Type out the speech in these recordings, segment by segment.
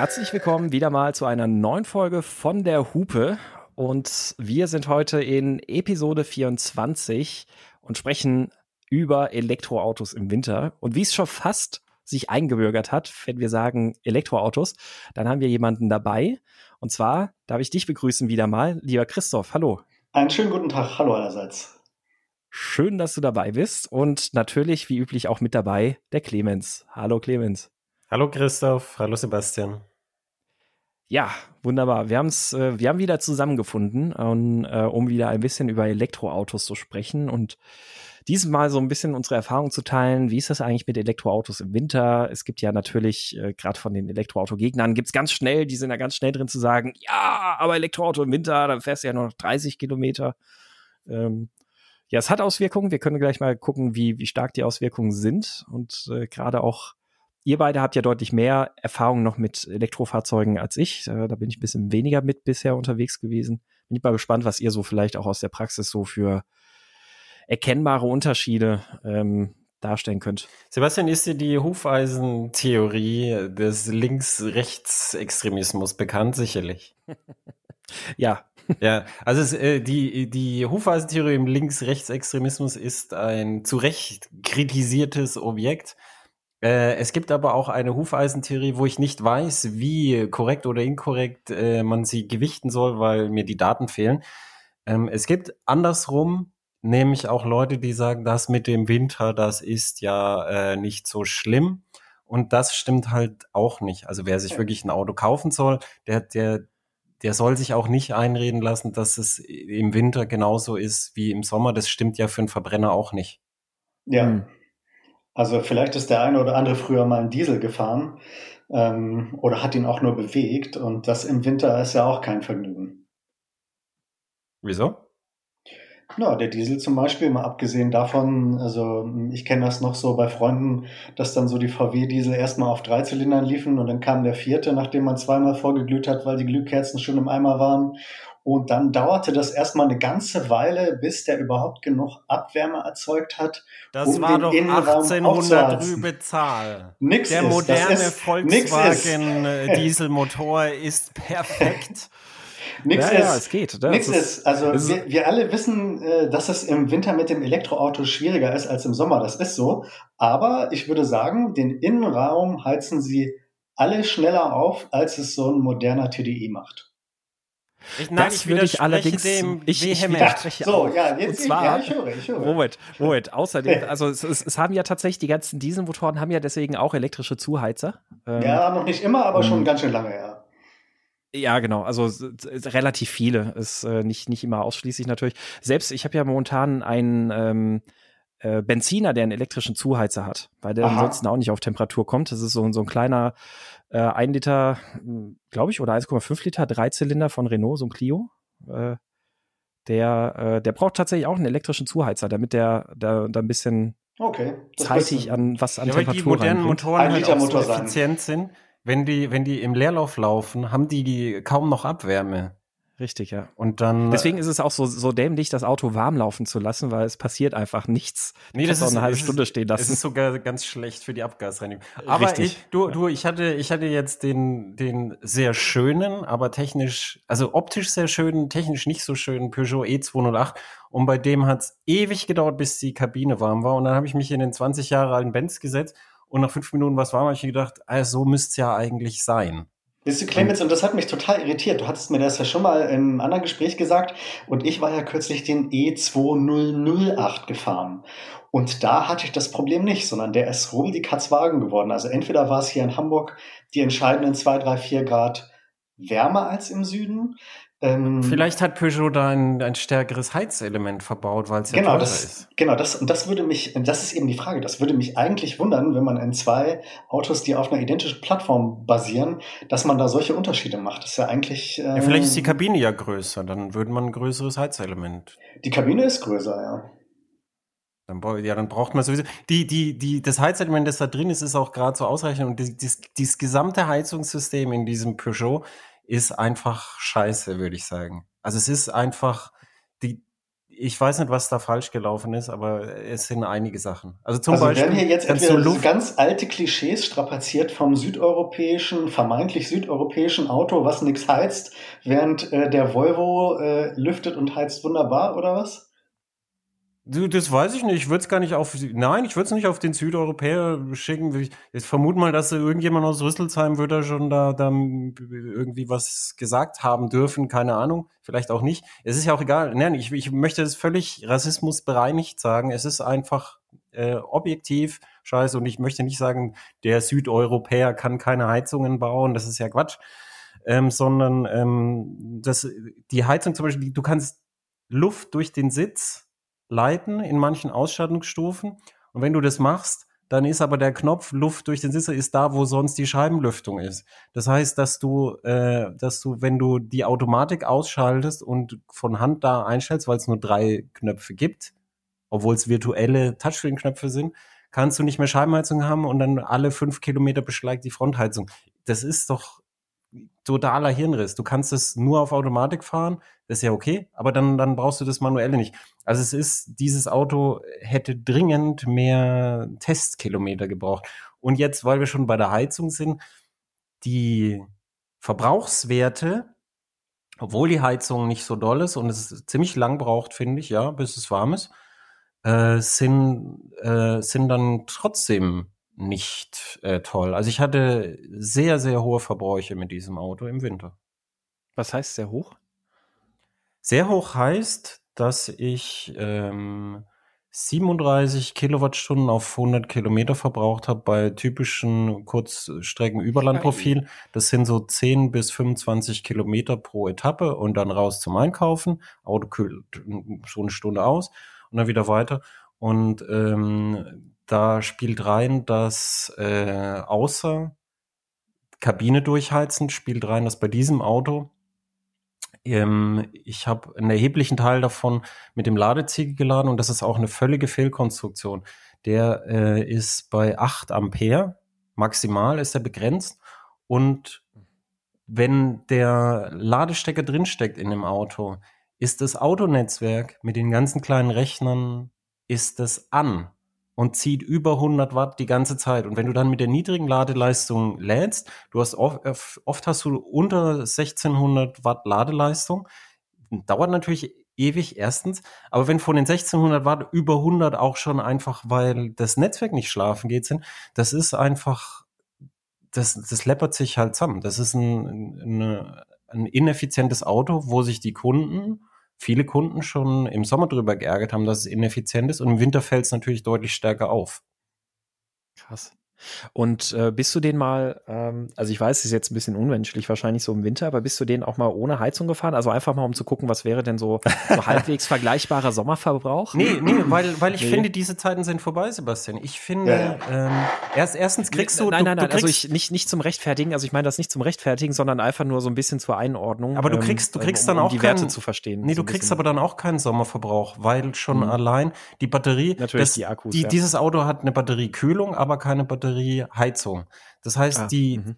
Herzlich willkommen wieder mal zu einer neuen Folge von der Hupe. Und wir sind heute in Episode 24 und sprechen über Elektroautos im Winter. Und wie es schon fast sich eingebürgert hat, wenn wir sagen Elektroautos, dann haben wir jemanden dabei. Und zwar darf ich dich begrüßen wieder mal, lieber Christoph. Hallo. Einen schönen guten Tag. Hallo allerseits. Schön, dass du dabei bist. Und natürlich, wie üblich, auch mit dabei der Clemens. Hallo, Clemens. Hallo Christoph, hallo Sebastian. Ja, wunderbar. Wir, haben's, äh, wir haben wieder zusammengefunden, um, äh, um wieder ein bisschen über Elektroautos zu sprechen und diesmal so ein bisschen unsere Erfahrung zu teilen. Wie ist das eigentlich mit Elektroautos im Winter? Es gibt ja natürlich, äh, gerade von den Elektroauto-Gegnern, gibt's ganz schnell, die sind ja ganz schnell drin zu sagen, ja, aber Elektroauto im Winter, dann fährst du ja nur noch 30 Kilometer. Ähm, ja, es hat Auswirkungen. Wir können gleich mal gucken, wie, wie stark die Auswirkungen sind und äh, gerade auch Ihr beide habt ja deutlich mehr Erfahrung noch mit Elektrofahrzeugen als ich. Da bin ich ein bisschen weniger mit bisher unterwegs gewesen. Bin ich mal gespannt, was ihr so vielleicht auch aus der Praxis so für erkennbare Unterschiede ähm, darstellen könnt. Sebastian, ist dir die Hufeisentheorie des Links-Rechts-Extremismus bekannt? Sicherlich. ja. Ja, also es, äh, die, die Hufeisentheorie im Links-Rechts-Extremismus ist ein zu Recht kritisiertes Objekt äh, es gibt aber auch eine Hufeisentheorie, wo ich nicht weiß, wie korrekt oder inkorrekt äh, man sie gewichten soll, weil mir die Daten fehlen. Ähm, es gibt andersrum nämlich auch Leute, die sagen, das mit dem Winter, das ist ja äh, nicht so schlimm. Und das stimmt halt auch nicht. Also wer sich wirklich ein Auto kaufen soll, der, der, der soll sich auch nicht einreden lassen, dass es im Winter genauso ist wie im Sommer. Das stimmt ja für einen Verbrenner auch nicht. Ja. Hm. Also vielleicht ist der eine oder andere früher mal einen Diesel gefahren ähm, oder hat ihn auch nur bewegt und das im Winter ist ja auch kein Vergnügen. Wieso? Ja, der Diesel zum Beispiel, mal abgesehen davon, also ich kenne das noch so bei Freunden, dass dann so die VW-Diesel erstmal auf drei Zylindern liefen und dann kam der vierte, nachdem man zweimal vorgeglüht hat, weil die Glühkerzen schon im Eimer waren. Und dann dauerte das erstmal eine ganze Weile, bis der überhaupt genug Abwärme erzeugt hat. Das um war doch 1800 rübe Zahl. Nix der ist, moderne Volkswagen äh, Dieselmotor ist perfekt. Nix ja, ist, ja, es geht. Nix ist, ist, also ist wir, wir alle wissen, äh, dass es im Winter mit dem Elektroauto schwieriger ist als im Sommer. Das ist so. Aber ich würde sagen, den Innenraum heizen sie alle schneller auf, als es so ein moderner TDI macht. Ich, nein, das ich würde ich allerdings dem ich, ich widerspreche so, auch. ja, jetzt Und zwar, ja, ich höre, ich höre. Moment, Moment. Außerdem, also es, es, es, haben ja tatsächlich die ganzen Dieselmotoren haben ja deswegen auch elektrische Zuheizer. Ähm, ja, noch nicht immer, aber schon ganz schön lange, ja. Ja, genau. Also relativ viele. Ist äh, nicht nicht immer ausschließlich natürlich. Selbst ich habe ja momentan einen ähm, äh, Benziner, der einen elektrischen Zuheizer hat, weil der Aha. ansonsten auch nicht auf Temperatur kommt. Das ist so, so ein kleiner äh, 1 Liter, hm, glaube ich, oder 1,5 Liter Dreizylinder von Renault, so ein Clio. Äh, der, äh, der braucht tatsächlich auch einen elektrischen Zuheizer, damit der da ein bisschen okay, zeitig an was an ja, Temperatur die modernen. Motoren halt auch so effizient sind. Wenn die, wenn die im Leerlauf laufen, haben die kaum noch Abwärme. Richtig, ja. Und dann. Deswegen ist es auch so, so dämlich, das Auto warm laufen zu lassen, weil es passiert einfach nichts. Nee, das ist auch eine halbe ist, Stunde stehen lassen. Das ist sogar ganz schlecht für die Abgasreinigung. Aber Richtig. ich, du, du, ich hatte, ich hatte jetzt den, den sehr schönen, aber technisch, also optisch sehr schönen, technisch nicht so schönen Peugeot E208. Und bei dem hat's ewig gedauert, bis die Kabine warm war. Und dann habe ich mich in den 20 Jahre alten Benz gesetzt und nach fünf Minuten was warm, habe ich mir gedacht, ah, so müsste es ja eigentlich sein. Wisst du, Clemens, und das hat mich total irritiert. Du hattest mir das ja schon mal in einem anderen Gespräch gesagt. Und ich war ja kürzlich den E2008 gefahren. Und da hatte ich das Problem nicht, sondern der ist rum die Katzwagen geworden. Also entweder war es hier in Hamburg die entscheidenden zwei, drei, vier Grad wärmer als im Süden. Ähm, Vielleicht hat Peugeot da ein, ein stärkeres Heizelement verbaut, weil es ja genau, das, ist. Genau, das, und das würde mich, das ist eben die Frage, das würde mich eigentlich wundern, wenn man in zwei Autos, die auf einer identischen Plattform basieren, dass man da solche Unterschiede macht. Das ist ja eigentlich. Ähm, ja, vielleicht ist die Kabine ja größer, dann würde man ein größeres Heizelement. Die Kabine ist größer, ja. Dann, ja, dann braucht man sowieso. Die, die, die, das Heizelement, das da drin ist, ist auch gerade so ausreichend. Und das, das, das gesamte Heizungssystem in diesem Peugeot ist einfach scheiße, würde ich sagen. Also es ist einfach, die, ich weiß nicht, was da falsch gelaufen ist, aber es sind einige Sachen. Also zum also Beispiel. werden hier jetzt entweder so ganz alte Klischees strapaziert vom südeuropäischen, vermeintlich südeuropäischen Auto, was nichts heizt, während äh, der Volvo äh, lüftet und heizt wunderbar, oder was? Du, das weiß ich nicht. Ich würde es gar nicht auf. Nein, ich würde es nicht auf den Südeuropäer schicken. Ich, ich vermute mal, dass irgendjemand aus Rüsselsheim würde schon da, da irgendwie was gesagt haben dürfen. Keine Ahnung. Vielleicht auch nicht. Es ist ja auch egal. Nein, ich, ich möchte es völlig rassismusbereinigt sagen. Es ist einfach äh, objektiv scheiße. Und ich möchte nicht sagen, der Südeuropäer kann keine Heizungen bauen. Das ist ja Quatsch. Ähm, sondern ähm, das, die Heizung zum Beispiel, du kannst Luft durch den Sitz leiten in manchen Ausstattungsstufen. Und wenn du das machst, dann ist aber der Knopf Luft durch den Sitzer ist da, wo sonst die Scheibenlüftung ist. Das heißt, dass du, äh, dass du, wenn du die Automatik ausschaltest und von Hand da einstellst, weil es nur drei Knöpfe gibt, obwohl es virtuelle Touchscreen-Knöpfe sind, kannst du nicht mehr Scheibenheizung haben und dann alle fünf Kilometer beschlägt die Frontheizung. Das ist doch totaler Hirnriss. Du kannst es nur auf Automatik fahren, ist ja okay, aber dann, dann brauchst du das manuelle nicht. Also es ist, dieses Auto hätte dringend mehr Testkilometer gebraucht. Und jetzt, weil wir schon bei der Heizung sind, die Verbrauchswerte, obwohl die Heizung nicht so doll ist und es ziemlich lang braucht, finde ich, ja, bis es warm ist, äh, sind, äh, sind dann trotzdem nicht äh, toll. Also ich hatte sehr, sehr hohe Verbräuche mit diesem Auto im Winter. Was heißt sehr hoch? Sehr hoch heißt, dass ich ähm, 37 Kilowattstunden auf 100 Kilometer verbraucht habe bei typischen Kurzstrecken-Überlandprofil. Das sind so 10 bis 25 Kilometer pro Etappe und dann raus zum Einkaufen. Auto kühlt schon eine Stunde aus und dann wieder weiter. Und ähm, da spielt rein, dass äh, außer Kabine durchheizen, spielt rein, dass bei diesem Auto ähm, ich habe einen erheblichen Teil davon mit dem Ladeziegel geladen und das ist auch eine völlige Fehlkonstruktion. Der äh, ist bei 8 Ampere, maximal ist er begrenzt und wenn der Ladestecker drinsteckt in dem Auto, ist das Autonetzwerk mit den ganzen kleinen Rechnern, ist es an und zieht über 100 Watt die ganze Zeit. Und wenn du dann mit der niedrigen Ladeleistung lädst, du hast oft, oft hast du unter 1600 Watt Ladeleistung, dauert natürlich ewig erstens, aber wenn von den 1600 Watt über 100 auch schon einfach, weil das Netzwerk nicht schlafen geht sind, das ist einfach, das, das läppert sich halt zusammen. Das ist ein, eine, ein ineffizientes Auto, wo sich die Kunden viele Kunden schon im Sommer darüber geärgert haben, dass es ineffizient ist und im Winter fällt es natürlich deutlich stärker auf. Krass. Und äh, bist du den mal, ähm, also ich weiß, es ist jetzt ein bisschen unmenschlich wahrscheinlich so im Winter, aber bist du den auch mal ohne Heizung gefahren? Also einfach mal, um zu gucken, was wäre denn so, so halbwegs vergleichbarer Sommerverbrauch? Nee, nee, weil, weil ich nee. finde, diese Zeiten sind vorbei, Sebastian. Ich finde, ja. Ähm, erst, erstens kriegst du. Nein, nein, du, nein, also ich nicht, nicht zum Rechtfertigen, also ich meine das nicht zum Rechtfertigen, sondern einfach nur so ein bisschen zur Einordnung. Aber du ähm, kriegst, du kriegst um, dann auch um die Werte zu verstehen. Nee, du kriegst aber dann auch keinen Sommerverbrauch, weil schon mhm. allein die Batterie, Natürlich das, die Akkus. Die, ja. Dieses Auto hat eine Batteriekühlung, aber keine Batterieheizung. Heizung. Das heißt, ah, die, mhm.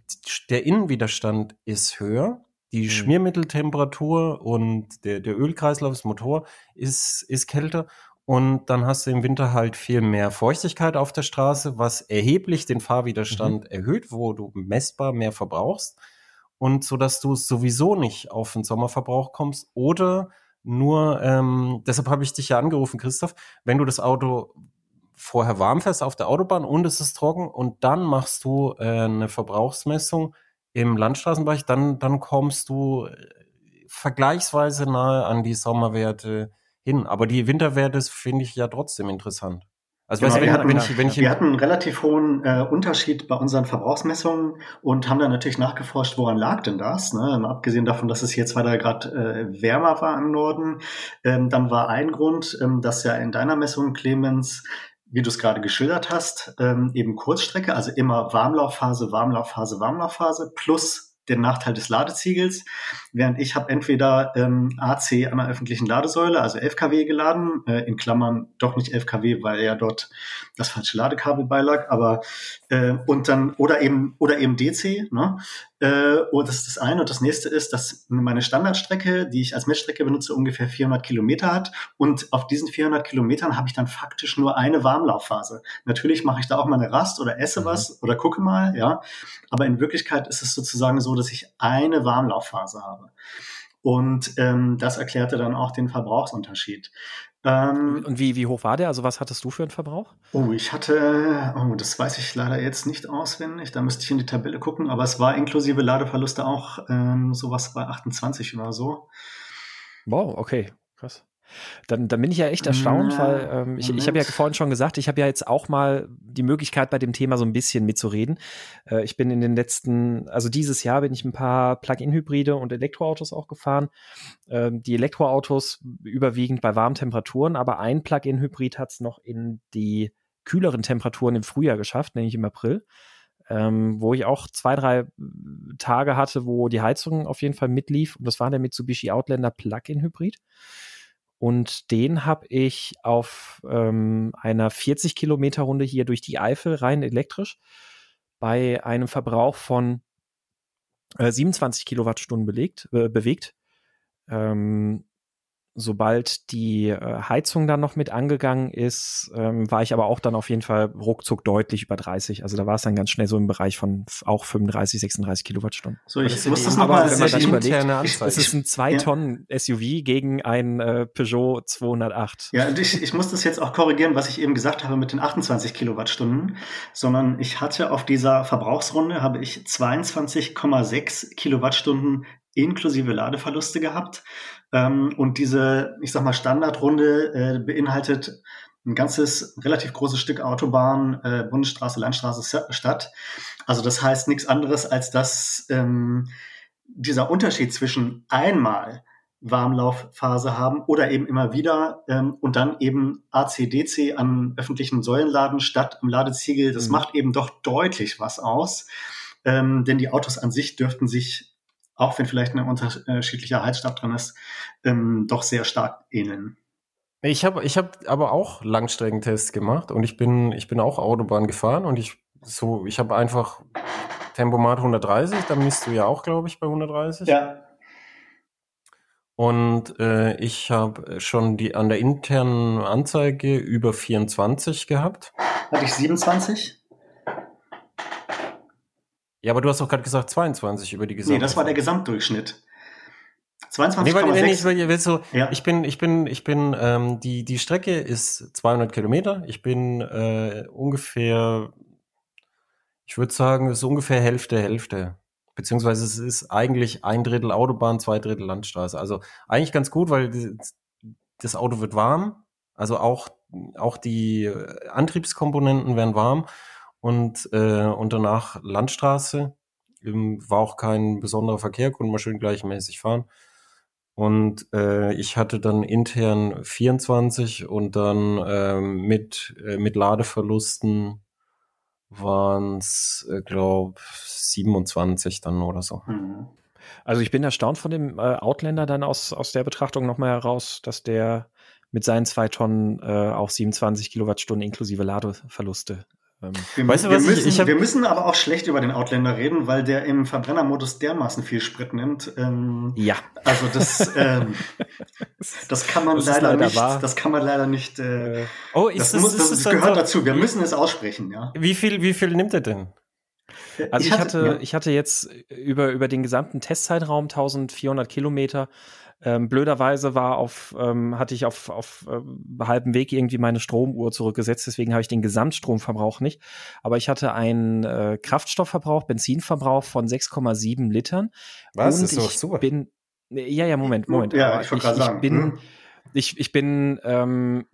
der Innenwiderstand ist höher, die mhm. Schmiermitteltemperatur und der, der Ölkreislauf des Motor ist, ist kälter und dann hast du im Winter halt viel mehr Feuchtigkeit auf der Straße, was erheblich den Fahrwiderstand mhm. erhöht, wo du messbar mehr verbrauchst und so dass du sowieso nicht auf den Sommerverbrauch kommst oder nur, ähm, deshalb habe ich dich ja angerufen, Christoph, wenn du das Auto vorher warm fährst auf der Autobahn und es ist trocken und dann machst du äh, eine Verbrauchsmessung im Landstraßenbereich, dann, dann kommst du äh, vergleichsweise nahe an die Sommerwerte hin. Aber die Winterwerte finde ich ja trotzdem interessant. Also genau, weißt, wir, hatten, wenn ich, wenn ich wir hatten einen relativ hohen äh, Unterschied bei unseren Verbrauchsmessungen und haben dann natürlich nachgeforscht, woran lag denn das? Ne? Abgesehen davon, dass es hier zwei, drei Grad äh, wärmer war im Norden, ähm, dann war ein Grund, ähm, dass ja in deiner Messung, Clemens, wie du es gerade geschildert hast, ähm, eben Kurzstrecke, also immer Warmlaufphase, Warmlaufphase, Warmlaufphase plus den Nachteil des Ladeziegels, während ich habe entweder ähm, AC an der öffentlichen Ladesäule, also 11 kW geladen, äh, in Klammern doch nicht 11 kW, weil ja dort das falsche Ladekabel beilag, aber äh, und dann oder eben oder eben DC, ne? Äh, und das ist das eine. Und das nächste ist, dass meine Standardstrecke, die ich als Messstrecke benutze, ungefähr 400 Kilometer hat. Und auf diesen 400 Kilometern habe ich dann faktisch nur eine Warmlaufphase. Natürlich mache ich da auch mal eine Rast oder esse mhm. was oder gucke mal, ja. Aber in Wirklichkeit ist es sozusagen so, dass ich eine Warmlaufphase habe. Und ähm, das erklärte dann auch den Verbrauchsunterschied. Ähm, und wie, wie hoch war der? Also was hattest du für einen Verbrauch? Oh, ich hatte, oh, das weiß ich leider jetzt nicht auswendig, da müsste ich in die Tabelle gucken, aber es war inklusive Ladeverluste auch ähm, sowas bei 28 oder so. Wow, okay, krass. Dann, dann bin ich ja echt erstaunt, ja, weil ähm, ich, ich habe ja vorhin schon gesagt, ich habe ja jetzt auch mal die Möglichkeit, bei dem Thema so ein bisschen mitzureden. Äh, ich bin in den letzten, also dieses Jahr bin ich ein paar Plug-in-Hybride und Elektroautos auch gefahren. Ähm, die Elektroautos überwiegend bei warmen Temperaturen, aber ein Plug-in-Hybrid hat es noch in die kühleren Temperaturen im Frühjahr geschafft, nämlich im April. Ähm, wo ich auch zwei, drei Tage hatte, wo die Heizung auf jeden Fall mitlief. Und das war der Mitsubishi Outlander Plug-in Hybrid. Und den habe ich auf ähm, einer 40 Kilometer Runde hier durch die Eifel rein elektrisch bei einem Verbrauch von äh, 27 Kilowattstunden belegt, äh, bewegt. Ähm, sobald die äh, Heizung dann noch mit angegangen ist, ähm, war ich aber auch dann auf jeden Fall ruckzuck deutlich über 30. Also da war es dann ganz schnell so im Bereich von auch 35, 36 Kilowattstunden. So, ich muss das nochmal überlegt, es ist ein 2 Tonnen SUV gegen ein äh, Peugeot 208. Ja, und ich, ich muss das jetzt auch korrigieren, was ich eben gesagt habe mit den 28 Kilowattstunden, sondern ich hatte auf dieser Verbrauchsrunde habe ich 22,6 Kilowattstunden inklusive Ladeverluste gehabt. Ähm, und diese, ich sag mal, Standardrunde äh, beinhaltet ein ganzes relativ großes Stück Autobahn, äh, Bundesstraße, Landstraße, Stadt. Also das heißt nichts anderes, als dass ähm, dieser Unterschied zwischen einmal Warmlaufphase haben oder eben immer wieder ähm, und dann eben ACDC an öffentlichen Säulenladen statt am Ladeziegel, das mhm. macht eben doch deutlich was aus. Ähm, denn die Autos an sich dürften sich auch wenn vielleicht eine unterschiedliche Heizstab drin ist, ähm, doch sehr stark ähneln. Ich habe ich hab aber auch Langstreckentests gemacht und ich bin, ich bin auch Autobahn gefahren und ich so, ich habe einfach Tempomat 130, da misst du ja auch, glaube ich, bei 130. Ja. Und äh, ich habe schon die an der internen Anzeige über 24 gehabt. Hatte ich 27? Ja, aber du hast doch gerade gesagt 22 über die gesamte. Nee, das war der Gesamtdurchschnitt. 22,6. Nee, weil, nee, ich, will, so, ja. ich bin, ich bin, ich bin, ähm, die, die Strecke ist 200 Kilometer. Ich bin äh, ungefähr, ich würde sagen, es ist ungefähr Hälfte, Hälfte. Beziehungsweise es ist eigentlich ein Drittel Autobahn, zwei Drittel Landstraße. Also eigentlich ganz gut, weil das Auto wird warm. Also auch, auch die Antriebskomponenten werden warm und, äh, und danach Landstraße. War auch kein besonderer Verkehr, konnte man schön gleichmäßig fahren. Und äh, ich hatte dann intern 24 und dann äh, mit, äh, mit Ladeverlusten waren es, äh, glaube 27 dann oder so. Mhm. Also ich bin erstaunt von dem äh, Outlander dann aus, aus der Betrachtung nochmal heraus, dass der mit seinen zwei Tonnen äh, auch 27 Kilowattstunden inklusive Ladeverluste ähm, wir, weißt du, wir, müssen, ich, ich wir müssen aber auch schlecht über den Outlander reden, weil der im Verbrennermodus dermaßen viel Sprit nimmt. Ähm, ja. Also das, ähm, das kann man das leider, leider, nicht. Wahr. Das kann man leider nicht. Äh, oh, ist das, das, muss, das, das gehört dazu. Wir müssen es aussprechen, ja. Wie viel, wie viel nimmt er denn? Also ich, hatte, ja. ich hatte jetzt über, über den gesamten Testzeitraum 1400 Kilometer ähm, blöderweise war auf, ähm, hatte ich auf, auf äh, halbem Weg irgendwie meine Stromuhr zurückgesetzt, deswegen habe ich den Gesamtstromverbrauch nicht. Aber ich hatte einen äh, Kraftstoffverbrauch, Benzinverbrauch von 6,7 Litern. Was? Und ist ich super. bin. Ja, ja, Moment, Moment. Ja, ich sagen. Ich bin, hm. ich, ich bin ähm,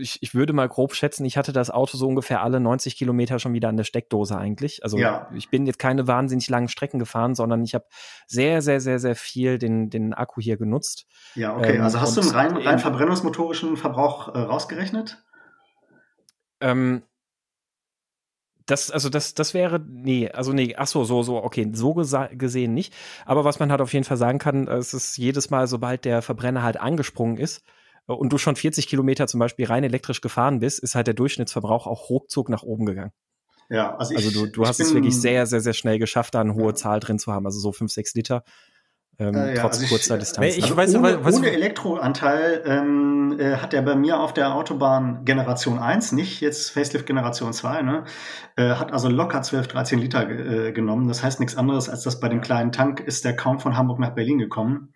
ich, ich würde mal grob schätzen, ich hatte das Auto so ungefähr alle 90 Kilometer schon wieder an der Steckdose eigentlich. Also ja. ich bin jetzt keine wahnsinnig langen Strecken gefahren, sondern ich habe sehr, sehr, sehr, sehr viel den, den Akku hier genutzt. Ja, okay. Ähm, also hast du einen rein, rein verbrennungsmotorischen Verbrauch äh, rausgerechnet? Ähm, das, also das, das wäre, nee, also nee, ach so, so, so, okay, so gesehen nicht. Aber was man halt auf jeden Fall sagen kann, es ist jedes Mal, sobald der Verbrenner halt angesprungen ist, und du schon 40 Kilometer zum Beispiel rein elektrisch gefahren bist, ist halt der Durchschnittsverbrauch auch ruckzuck nach oben gegangen. Ja, also, also ich, du, du hast bin, es wirklich sehr, sehr, sehr schnell geschafft, da eine hohe ja. Zahl drin zu haben, also so fünf, sechs Liter. Ähm, äh, ja, trotz also kurzer ich, Distanz. Ich also weiß, ohne, was, ohne Elektroanteil ähm, äh, hat er bei mir auf der Autobahn Generation 1, nicht jetzt Facelift Generation 2, ne? Äh, hat also locker 12, 13 Liter äh, genommen. Das heißt nichts anderes, als dass bei dem kleinen Tank ist der kaum von Hamburg nach Berlin gekommen.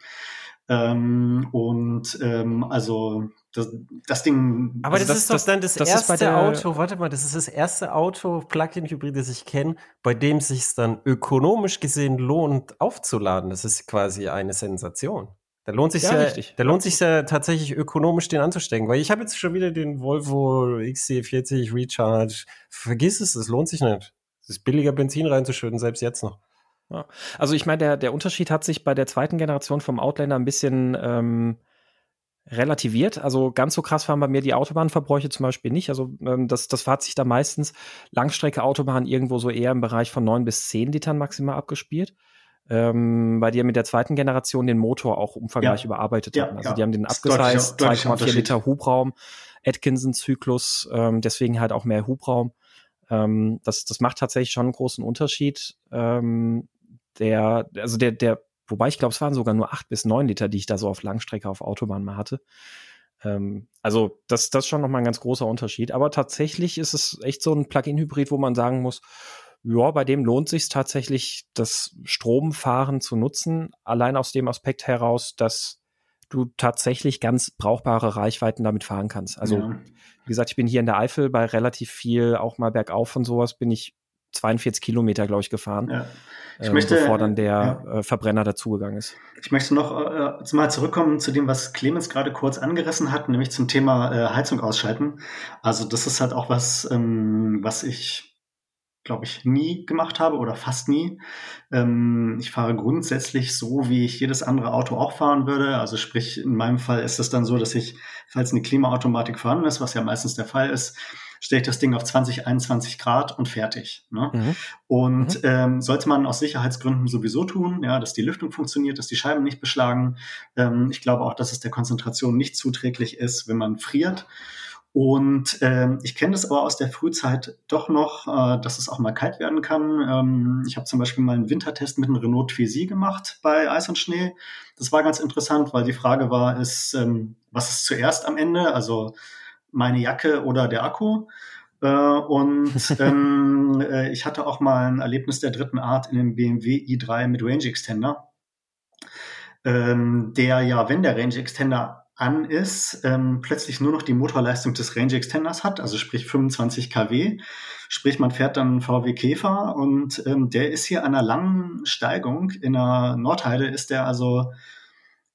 Ähm, und ähm, also das, das Ding. Aber also das, das, ist doch dann das, das erste Auto, warte mal, das ist das erste Auto, Plug-in-Hybrid, das ich kenne, bei dem sich dann ökonomisch gesehen lohnt, aufzuladen. Das ist quasi eine Sensation. Da lohnt sich ja, ja da lohnt sich ja tatsächlich ökonomisch den anzustecken, weil ich habe jetzt schon wieder den Volvo XC40 Recharge. Vergiss es, es lohnt sich nicht. Es ist billiger Benzin reinzuschütten, selbst jetzt noch. Ja. Also ich meine, der, der Unterschied hat sich bei der zweiten Generation vom Outlander ein bisschen ähm, relativiert. Also ganz so krass waren bei mir die Autobahnverbräuche zum Beispiel nicht. Also ähm, das, das hat sich da meistens Langstrecke Autobahn irgendwo so eher im Bereich von neun bis zehn Litern maximal abgespielt. Ähm, weil die ja mit der zweiten Generation den Motor auch umfangreich ja. überarbeitet ja, hatten. Also ja. die haben den abgesized, 2,4 Liter Hubraum, Atkinson-Zyklus, ähm, deswegen halt auch mehr Hubraum. Ähm, das, das macht tatsächlich schon einen großen Unterschied. Ähm, der, also der, der Wobei ich glaube, es waren sogar nur acht bis neun Liter, die ich da so auf Langstrecke auf Autobahn mal hatte. Ähm, also das, das ist schon nochmal ein ganz großer Unterschied. Aber tatsächlich ist es echt so ein Plug-in-Hybrid, wo man sagen muss, ja, bei dem lohnt sich tatsächlich, das Stromfahren zu nutzen. Allein aus dem Aspekt heraus, dass du tatsächlich ganz brauchbare Reichweiten damit fahren kannst. Also, ja. wie gesagt, ich bin hier in der Eifel bei relativ viel, auch mal bergauf und sowas, bin ich 42 Kilometer, glaube ich, gefahren. Ja. Ich äh, möchte, bevor dann der ja. äh, Verbrenner dazugegangen ist. Ich möchte noch äh, mal zurückkommen zu dem, was Clemens gerade kurz angerissen hat, nämlich zum Thema äh, Heizung ausschalten. Also das ist halt auch was, ähm, was ich glaube ich, nie gemacht habe oder fast nie. Ähm, ich fahre grundsätzlich so, wie ich jedes andere Auto auch fahren würde. Also sprich, in meinem Fall ist es dann so, dass ich, falls eine Klimaautomatik vorhanden ist, was ja meistens der Fall ist, stelle ich das Ding auf 20, 21 Grad und fertig. Ne? Mhm. Und mhm. Ähm, sollte man aus Sicherheitsgründen sowieso tun, ja, dass die Lüftung funktioniert, dass die Scheiben nicht beschlagen. Ähm, ich glaube auch, dass es der Konzentration nicht zuträglich ist, wenn man friert. Und ähm, ich kenne das aber aus der Frühzeit doch noch, äh, dass es auch mal kalt werden kann. Ähm, ich habe zum Beispiel mal einen Wintertest mit einem Renault Twizy gemacht bei Eis und Schnee. Das war ganz interessant, weil die Frage war, ist, ähm, was ist zuerst am Ende? Also meine Jacke oder der Akku. Äh, und ähm, äh, ich hatte auch mal ein Erlebnis der dritten Art in dem BMW i3 mit Range Extender, ähm, der ja, wenn der Range Extender an ist, ähm, plötzlich nur noch die Motorleistung des Range Extenders hat, also sprich 25 kW. Sprich, man fährt dann VW Käfer und ähm, der ist hier an einer langen Steigung. In der Nordheide ist der also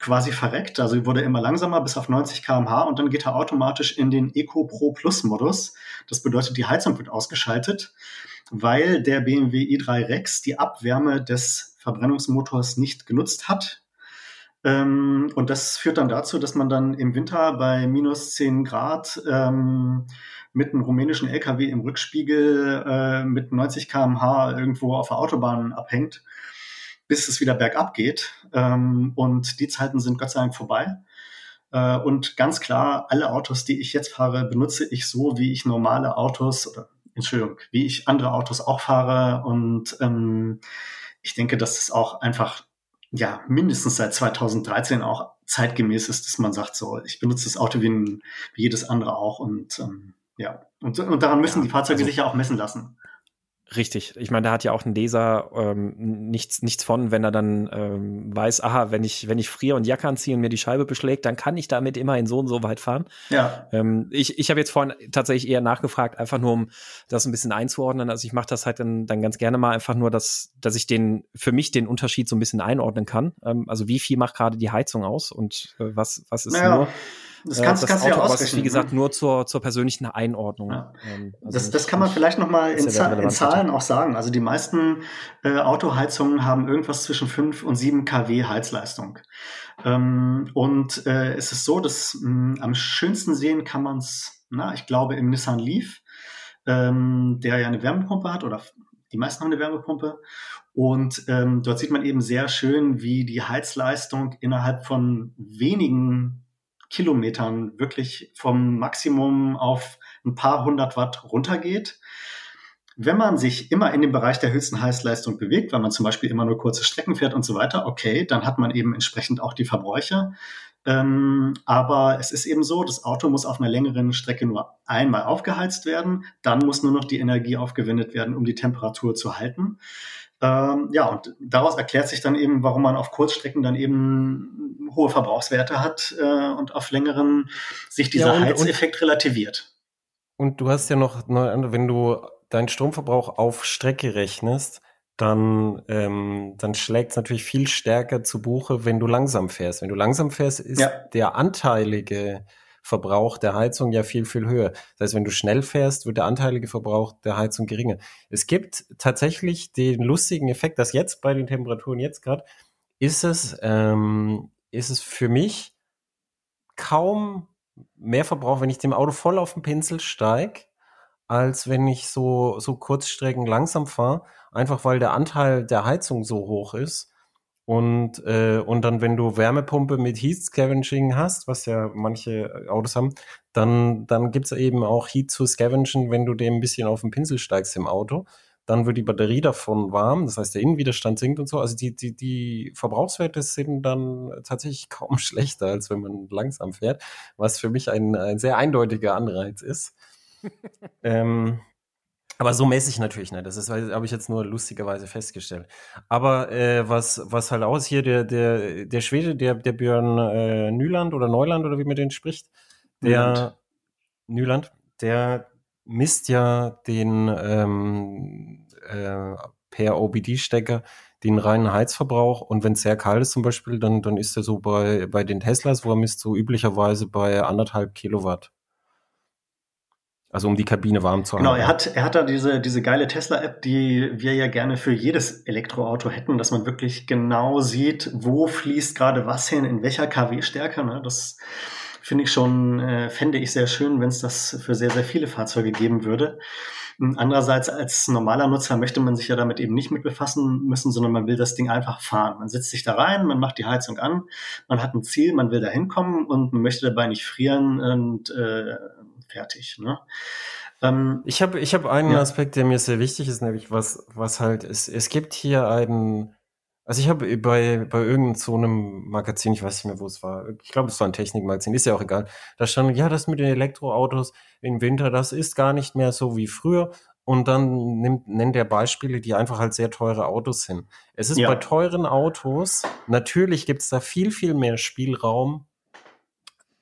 quasi verreckt. Also wurde immer langsamer bis auf 90 km/h und dann geht er automatisch in den Eco Pro Plus Modus. Das bedeutet, die Heizung wird ausgeschaltet, weil der BMW i3 Rex die Abwärme des Verbrennungsmotors nicht genutzt hat. Ähm, und das führt dann dazu, dass man dann im Winter bei minus 10 Grad ähm, mit einem rumänischen LKW im Rückspiegel äh, mit 90 km/h irgendwo auf der Autobahn abhängt bis es wieder bergab geht. Ähm, und die Zeiten sind Gott sei Dank vorbei. Äh, und ganz klar, alle Autos, die ich jetzt fahre, benutze ich so, wie ich normale Autos oder Entschuldigung, wie ich andere Autos auch fahre. Und ähm, ich denke, dass es auch einfach ja mindestens seit 2013 auch zeitgemäß ist, dass man sagt, so, ich benutze das Auto wie, ein, wie jedes andere auch. Und ähm, ja, und, und daran müssen ja, die Fahrzeuge also, sich ja auch messen lassen. Richtig. Ich meine, da hat ja auch ein Leser ähm, nichts, nichts von, wenn er dann ähm, weiß, aha, wenn ich, wenn ich friere und Jacke anziehe und mir die Scheibe beschlägt, dann kann ich damit immerhin so und so weit fahren. Ja. Ähm, ich ich habe jetzt vorhin tatsächlich eher nachgefragt, einfach nur um das ein bisschen einzuordnen. Also ich mache das halt dann, dann ganz gerne mal einfach nur, dass, dass ich den, für mich den Unterschied so ein bisschen einordnen kann. Ähm, also wie viel macht gerade die Heizung aus und äh, was, was ist naja. nur das kannst, äh, das kannst Auto, du ja ausrechnen. Wie gesagt, ne? nur zur, zur persönlichen Einordnung. Ja. Ähm, also das, das kann man vielleicht noch mal in, ja in Zahlen auch sagen. Also die meisten äh, Autoheizungen haben irgendwas zwischen 5 und 7 kW Heizleistung. Ähm, und äh, es ist so, dass mh, hm, am schönsten sehen kann man es, na, ich glaube, im Nissan Leaf, ähm, der ja eine Wärmepumpe hat oder die meisten haben eine Wärmepumpe. Und ähm, dort sieht man eben sehr schön, wie die Heizleistung innerhalb von wenigen Kilometern wirklich vom Maximum auf ein paar hundert Watt runtergeht. wenn man sich immer in dem Bereich der höchsten Heißleistung bewegt, weil man zum Beispiel immer nur kurze Strecken fährt und so weiter, okay, dann hat man eben entsprechend auch die Verbräuche. Ähm, aber es ist eben so, das Auto muss auf einer längeren Strecke nur einmal aufgeheizt werden, dann muss nur noch die Energie aufgewendet werden, um die Temperatur zu halten. Ähm, ja, und daraus erklärt sich dann eben, warum man auf Kurzstrecken dann eben hohe Verbrauchswerte hat äh, und auf längeren sich dieser ja, und, Heizeffekt und, relativiert. Und du hast ja noch, wenn du deinen Stromverbrauch auf Strecke rechnest, dann, ähm, dann schlägt es natürlich viel stärker zu Buche, wenn du langsam fährst. Wenn du langsam fährst, ist ja. der anteilige Verbrauch der Heizung ja viel, viel höher. Das heißt, wenn du schnell fährst, wird der anteilige Verbrauch der Heizung geringer. Es gibt tatsächlich den lustigen Effekt, dass jetzt bei den Temperaturen jetzt gerade, ist es, ähm, ist es für mich kaum mehr Verbrauch, wenn ich dem Auto voll auf den Pinsel steige, als wenn ich so, so Kurzstrecken langsam fahre, einfach weil der Anteil der Heizung so hoch ist. Und, äh, und dann, wenn du Wärmepumpe mit Heat Scavenging hast, was ja manche Autos haben, dann, dann gibt's eben auch Heat zu scavengen, wenn du dem ein bisschen auf den Pinsel steigst im Auto. Dann wird die Batterie davon warm, das heißt, der Innenwiderstand sinkt und so. Also die, die, die Verbrauchswerte sind dann tatsächlich kaum schlechter, als wenn man langsam fährt, was für mich ein, ein sehr eindeutiger Anreiz ist. ähm, aber so mäßig natürlich nicht. Das ist, habe ich jetzt nur lustigerweise festgestellt. Aber äh, was, was halt aus hier der, der, der Schwede, der, der Björn äh, Nyland oder Neuland oder wie man den spricht, der Nyland, Nyland der misst ja den ähm, äh, per OBD-Stecker den reinen Heizverbrauch und wenn es sehr kalt ist zum Beispiel, dann, dann ist er so bei, bei den Teslas, wo er misst, so üblicherweise bei anderthalb Kilowatt. Also um die Kabine warm zu halten. Genau, er hat, er hat da diese, diese geile Tesla-App, die wir ja gerne für jedes Elektroauto hätten, dass man wirklich genau sieht, wo fließt gerade was hin, in welcher KW-Stärke. Ne? Das finde ich schon, äh, fände ich sehr schön, wenn es das für sehr, sehr viele Fahrzeuge geben würde. Andererseits als normaler Nutzer möchte man sich ja damit eben nicht mit befassen müssen, sondern man will das Ding einfach fahren. Man setzt sich da rein, man macht die Heizung an, man hat ein Ziel, man will da hinkommen und man möchte dabei nicht frieren und äh, fertig. Ne? Ähm, ich habe ich hab einen ja. Aspekt, der mir sehr wichtig ist, nämlich was, was halt, es, es gibt hier einen, also ich habe bei, bei irgendeinem so einem Magazin, ich weiß nicht mehr, wo es war, ich glaube, es war ein Technikmagazin, ist ja auch egal, da stand, ja, das mit den Elektroautos im Winter, das ist gar nicht mehr so wie früher. Und dann nimmt, nennt er Beispiele, die einfach halt sehr teure Autos sind. Es ist ja. bei teuren Autos, natürlich gibt es da viel, viel mehr Spielraum,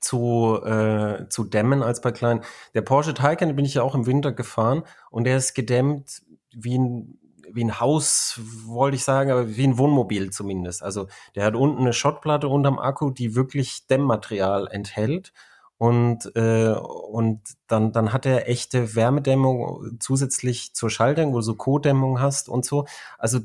zu, äh, zu dämmen als bei kleinen. Der Porsche Taycan bin ich ja auch im Winter gefahren und der ist gedämmt wie ein wie ein Haus, wollte ich sagen, aber wie ein Wohnmobil zumindest. Also der hat unten eine Schottplatte unterm Akku, die wirklich Dämmmaterial enthält. Und, äh, und dann, dann hat er echte Wärmedämmung zusätzlich zur Schalldämmung, wo du so Co-Dämmung hast und so. Also,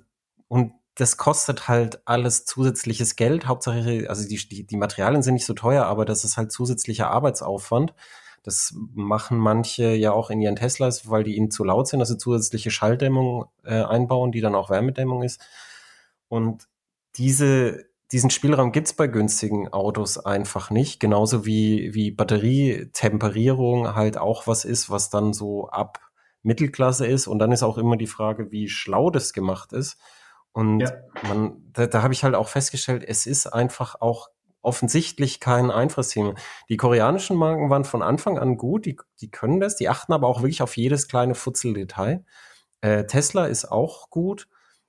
und das kostet halt alles zusätzliches Geld. Hauptsache, also die, die, die Materialien sind nicht so teuer, aber das ist halt zusätzlicher Arbeitsaufwand. Das machen manche ja auch in ihren Teslas, weil die ihnen zu laut sind, dass sie zusätzliche Schalldämmung äh, einbauen, die dann auch Wärmedämmung ist. Und diese, diesen Spielraum gibt's bei günstigen Autos einfach nicht. Genauso wie, wie Batterietemperierung halt auch was ist, was dann so ab Mittelklasse ist. Und dann ist auch immer die Frage, wie schlau das gemacht ist. Und ja. man, da, da habe ich halt auch festgestellt, es ist einfach auch offensichtlich kein einfaches Thema. Die koreanischen Marken waren von Anfang an gut, die, die können das, die achten aber auch wirklich auf jedes kleine Futzeldetail. Äh, Tesla ist auch gut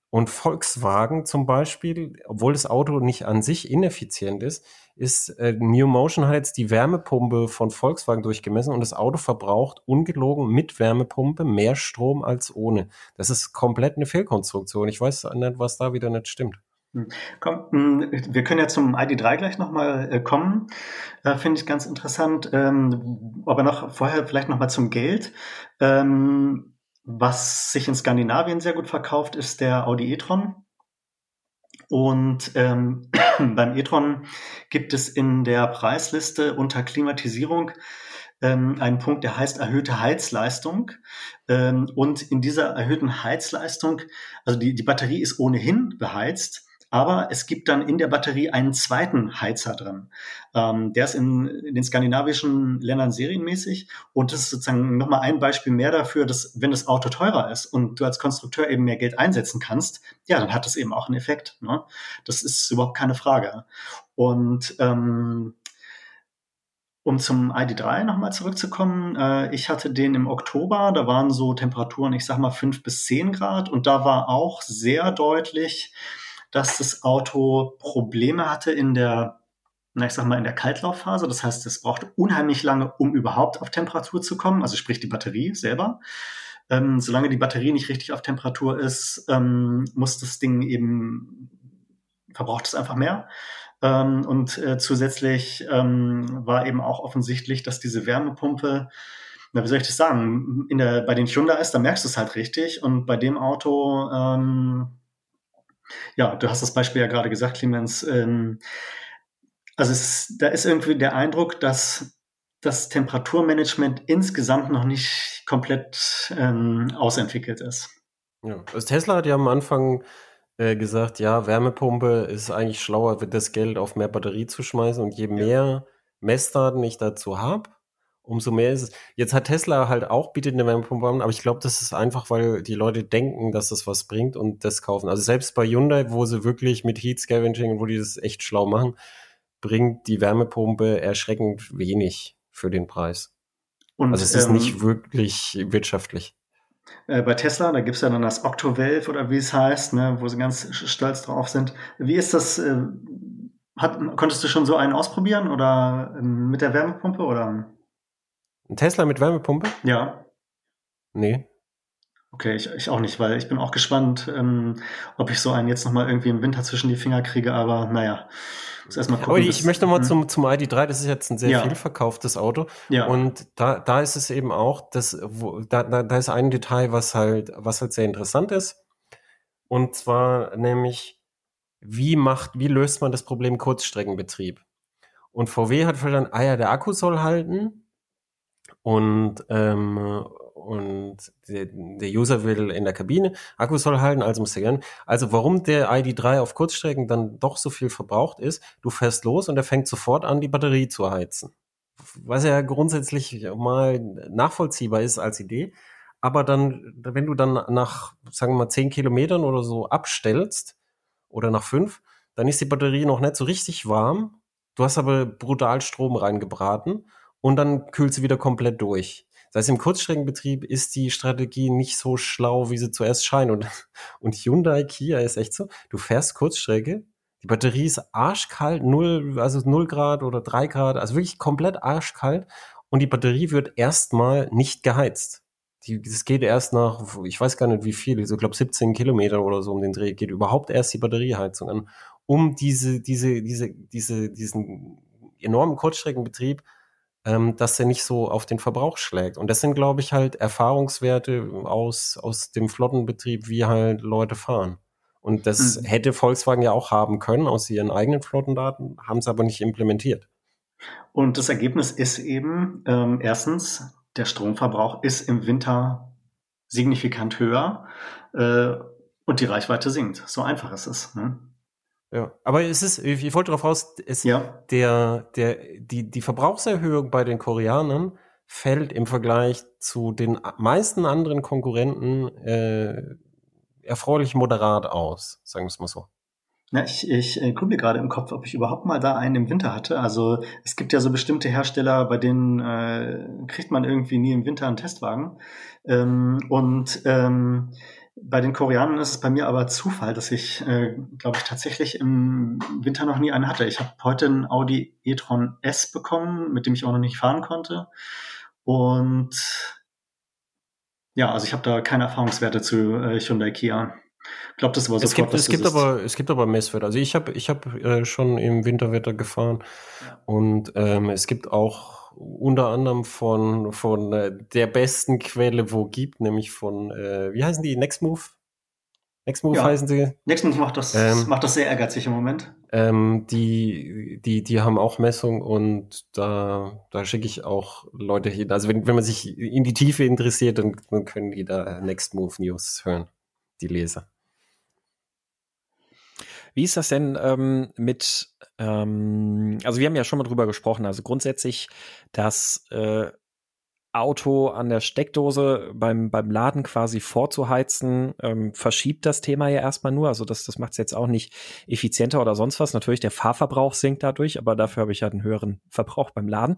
und Volkswagen zum Beispiel, obwohl das Auto nicht an sich ineffizient ist, ist äh, New Motion hat jetzt die Wärmepumpe von Volkswagen durchgemessen und das Auto verbraucht ungelogen mit Wärmepumpe mehr Strom als ohne. Das ist komplett eine Fehlkonstruktion. Ich weiß nicht, was da wieder nicht stimmt. Hm. Komm, hm, wir können ja zum ID3 gleich nochmal äh, kommen. Äh, Finde ich ganz interessant. Ähm, aber noch vorher vielleicht nochmal zum Geld. Ähm, was sich in Skandinavien sehr gut verkauft, ist der Audi e-tron. Und ähm, beim e-tron gibt es in der Preisliste unter Klimatisierung ähm, einen Punkt, der heißt erhöhte Heizleistung. Ähm, und in dieser erhöhten Heizleistung, also die, die Batterie ist ohnehin beheizt, aber es gibt dann in der Batterie einen zweiten Heizer drin. Ähm, der ist in, in, den skandinavischen Ländern serienmäßig und das ist sozusagen nochmal ein Beispiel mehr dafür, dass wenn das Auto teurer ist und du als Konstrukteur eben mehr Geld einsetzen kannst, ja, dann hat das eben auch einen Effekt. Ne? Das ist überhaupt keine Frage. Und ähm, um zum ID3 nochmal zurückzukommen, äh, ich hatte den im Oktober, da waren so Temperaturen, ich sag mal fünf bis zehn Grad und da war auch sehr deutlich, dass das Auto Probleme hatte in der, na, ich sag mal, in der Kaltlaufphase. Das heißt, es braucht unheimlich lange, um überhaupt auf Temperatur zu kommen, also sprich die Batterie selber. Ähm, solange die Batterie nicht richtig auf Temperatur ist, ähm, muss das Ding eben, verbraucht es einfach mehr. Ähm, und äh, zusätzlich ähm, war eben auch offensichtlich, dass diese Wärmepumpe, na, wie soll ich das sagen, in der, bei den Hyundai ist, da merkst du es halt richtig. Und bei dem Auto, ähm, ja, du hast das Beispiel ja gerade gesagt, Clemens. Ähm, also es, da ist irgendwie der Eindruck, dass das Temperaturmanagement insgesamt noch nicht komplett ähm, ausentwickelt ist. Ja, also Tesla hat ja am Anfang äh, gesagt, ja, Wärmepumpe ist eigentlich schlauer, das Geld auf mehr Batterie zu schmeißen und je mehr Messdaten ich dazu habe, umso mehr ist es. Jetzt hat Tesla halt auch bietet eine Wärmepumpe an, aber ich glaube, das ist einfach, weil die Leute denken, dass das was bringt und das kaufen. Also selbst bei Hyundai, wo sie wirklich mit Heat Scavenging, wo die das echt schlau machen, bringt die Wärmepumpe erschreckend wenig für den Preis. Und, also es ist ähm, nicht wirklich wirtschaftlich. Äh, bei Tesla, da gibt's ja dann das Octovalve oder wie es heißt, ne, wo sie ganz stolz drauf sind. Wie ist das? Äh, hat, konntest du schon so einen ausprobieren oder äh, mit der Wärmepumpe oder? Ein Tesla mit Wärmepumpe? Ja. Nee. Okay, ich, ich auch nicht, weil ich bin auch gespannt, ähm, ob ich so einen jetzt nochmal irgendwie im Winter zwischen die Finger kriege, aber naja. Muss erst mal gucken, aber ich möchte nochmal hm. zum, zum ID3, das ist jetzt ein sehr ja. viel verkauftes Auto. Ja. Und da, da ist es eben auch, dass, wo, da, da, da ist ein Detail, was halt, was halt sehr interessant ist. Und zwar nämlich, wie macht, wie löst man das Problem Kurzstreckenbetrieb? Und VW hat verstanden, ah ja, der Akku soll halten, und, ähm, und der, User will in der Kabine, Akku soll halten, also muss er gern. Also warum der ID3 auf Kurzstrecken dann doch so viel verbraucht ist, du fährst los und er fängt sofort an, die Batterie zu heizen. Was ja grundsätzlich mal nachvollziehbar ist als Idee. Aber dann, wenn du dann nach, sagen wir mal, zehn Kilometern oder so abstellst, oder nach fünf, dann ist die Batterie noch nicht so richtig warm. Du hast aber brutal Strom reingebraten und dann kühlt sie wieder komplett durch. Das heißt, im Kurzstreckenbetrieb ist die Strategie nicht so schlau, wie sie zuerst scheint. Und, und Hyundai Kia ist echt so, du fährst Kurzstrecke, die Batterie ist arschkalt, null, also null Grad oder drei Grad, also wirklich komplett arschkalt. Und die Batterie wird erstmal nicht geheizt. Die, das geht erst nach, ich weiß gar nicht wie viel, ich glaube 17 Kilometer oder so um den Dreh, geht überhaupt erst die Batterieheizung an, um diese, diese, diese, diese, diesen enormen Kurzstreckenbetrieb ähm, dass er nicht so auf den Verbrauch schlägt. Und das sind, glaube ich, halt Erfahrungswerte aus, aus dem Flottenbetrieb, wie halt Leute fahren. Und das mhm. hätte Volkswagen ja auch haben können aus ihren eigenen Flottendaten, haben es aber nicht implementiert. Und das Ergebnis ist eben, ähm, erstens, der Stromverbrauch ist im Winter signifikant höher äh, und die Reichweite sinkt. So einfach ist es. Ne? Ja, aber es ist, ich wollte darauf raus, es, ja. der, der, die, die Verbrauchserhöhung bei den Koreanern fällt im Vergleich zu den meisten anderen Konkurrenten äh, erfreulich moderat aus, sagen wir es mal so. Na, ich, ich äh, gucke mir gerade im Kopf, ob ich überhaupt mal da einen im Winter hatte. Also es gibt ja so bestimmte Hersteller, bei denen äh, kriegt man irgendwie nie im Winter einen Testwagen. Ähm, und ähm, bei den Koreanern ist es bei mir aber Zufall, dass ich, äh, glaube ich, tatsächlich im Winter noch nie einen hatte. Ich habe heute einen Audi e-tron S bekommen, mit dem ich auch noch nicht fahren konnte. Und ja, also ich habe da keine Erfahrungswerte zu äh, Hyundai Kia. Ich glaube, das war sofort, es gibt, es gibt aber es gibt aber Messwerte. Also ich habe ich habe äh, schon im Winterwetter gefahren ja. und ähm, es gibt auch unter anderem von, von äh, der besten Quelle, wo gibt, nämlich von, äh, wie heißen die? Nextmove? Nextmove ja. heißen sie. Nextmove macht das, ähm, macht das sehr ehrgeizig im Moment. Ähm, die, die, die haben auch Messung und da, da schicke ich auch Leute hin. Also wenn, wenn man sich in die Tiefe interessiert, dann, dann können die da Nextmove News hören, die Leser. Wie ist das denn ähm, mit, ähm, also wir haben ja schon mal drüber gesprochen, also grundsätzlich, dass äh, Auto an der Steckdose beim, beim Laden quasi vorzuheizen, ähm, verschiebt das Thema ja erstmal nur. Also das, das macht es jetzt auch nicht effizienter oder sonst was. Natürlich, der Fahrverbrauch sinkt dadurch, aber dafür habe ich ja einen höheren Verbrauch beim Laden.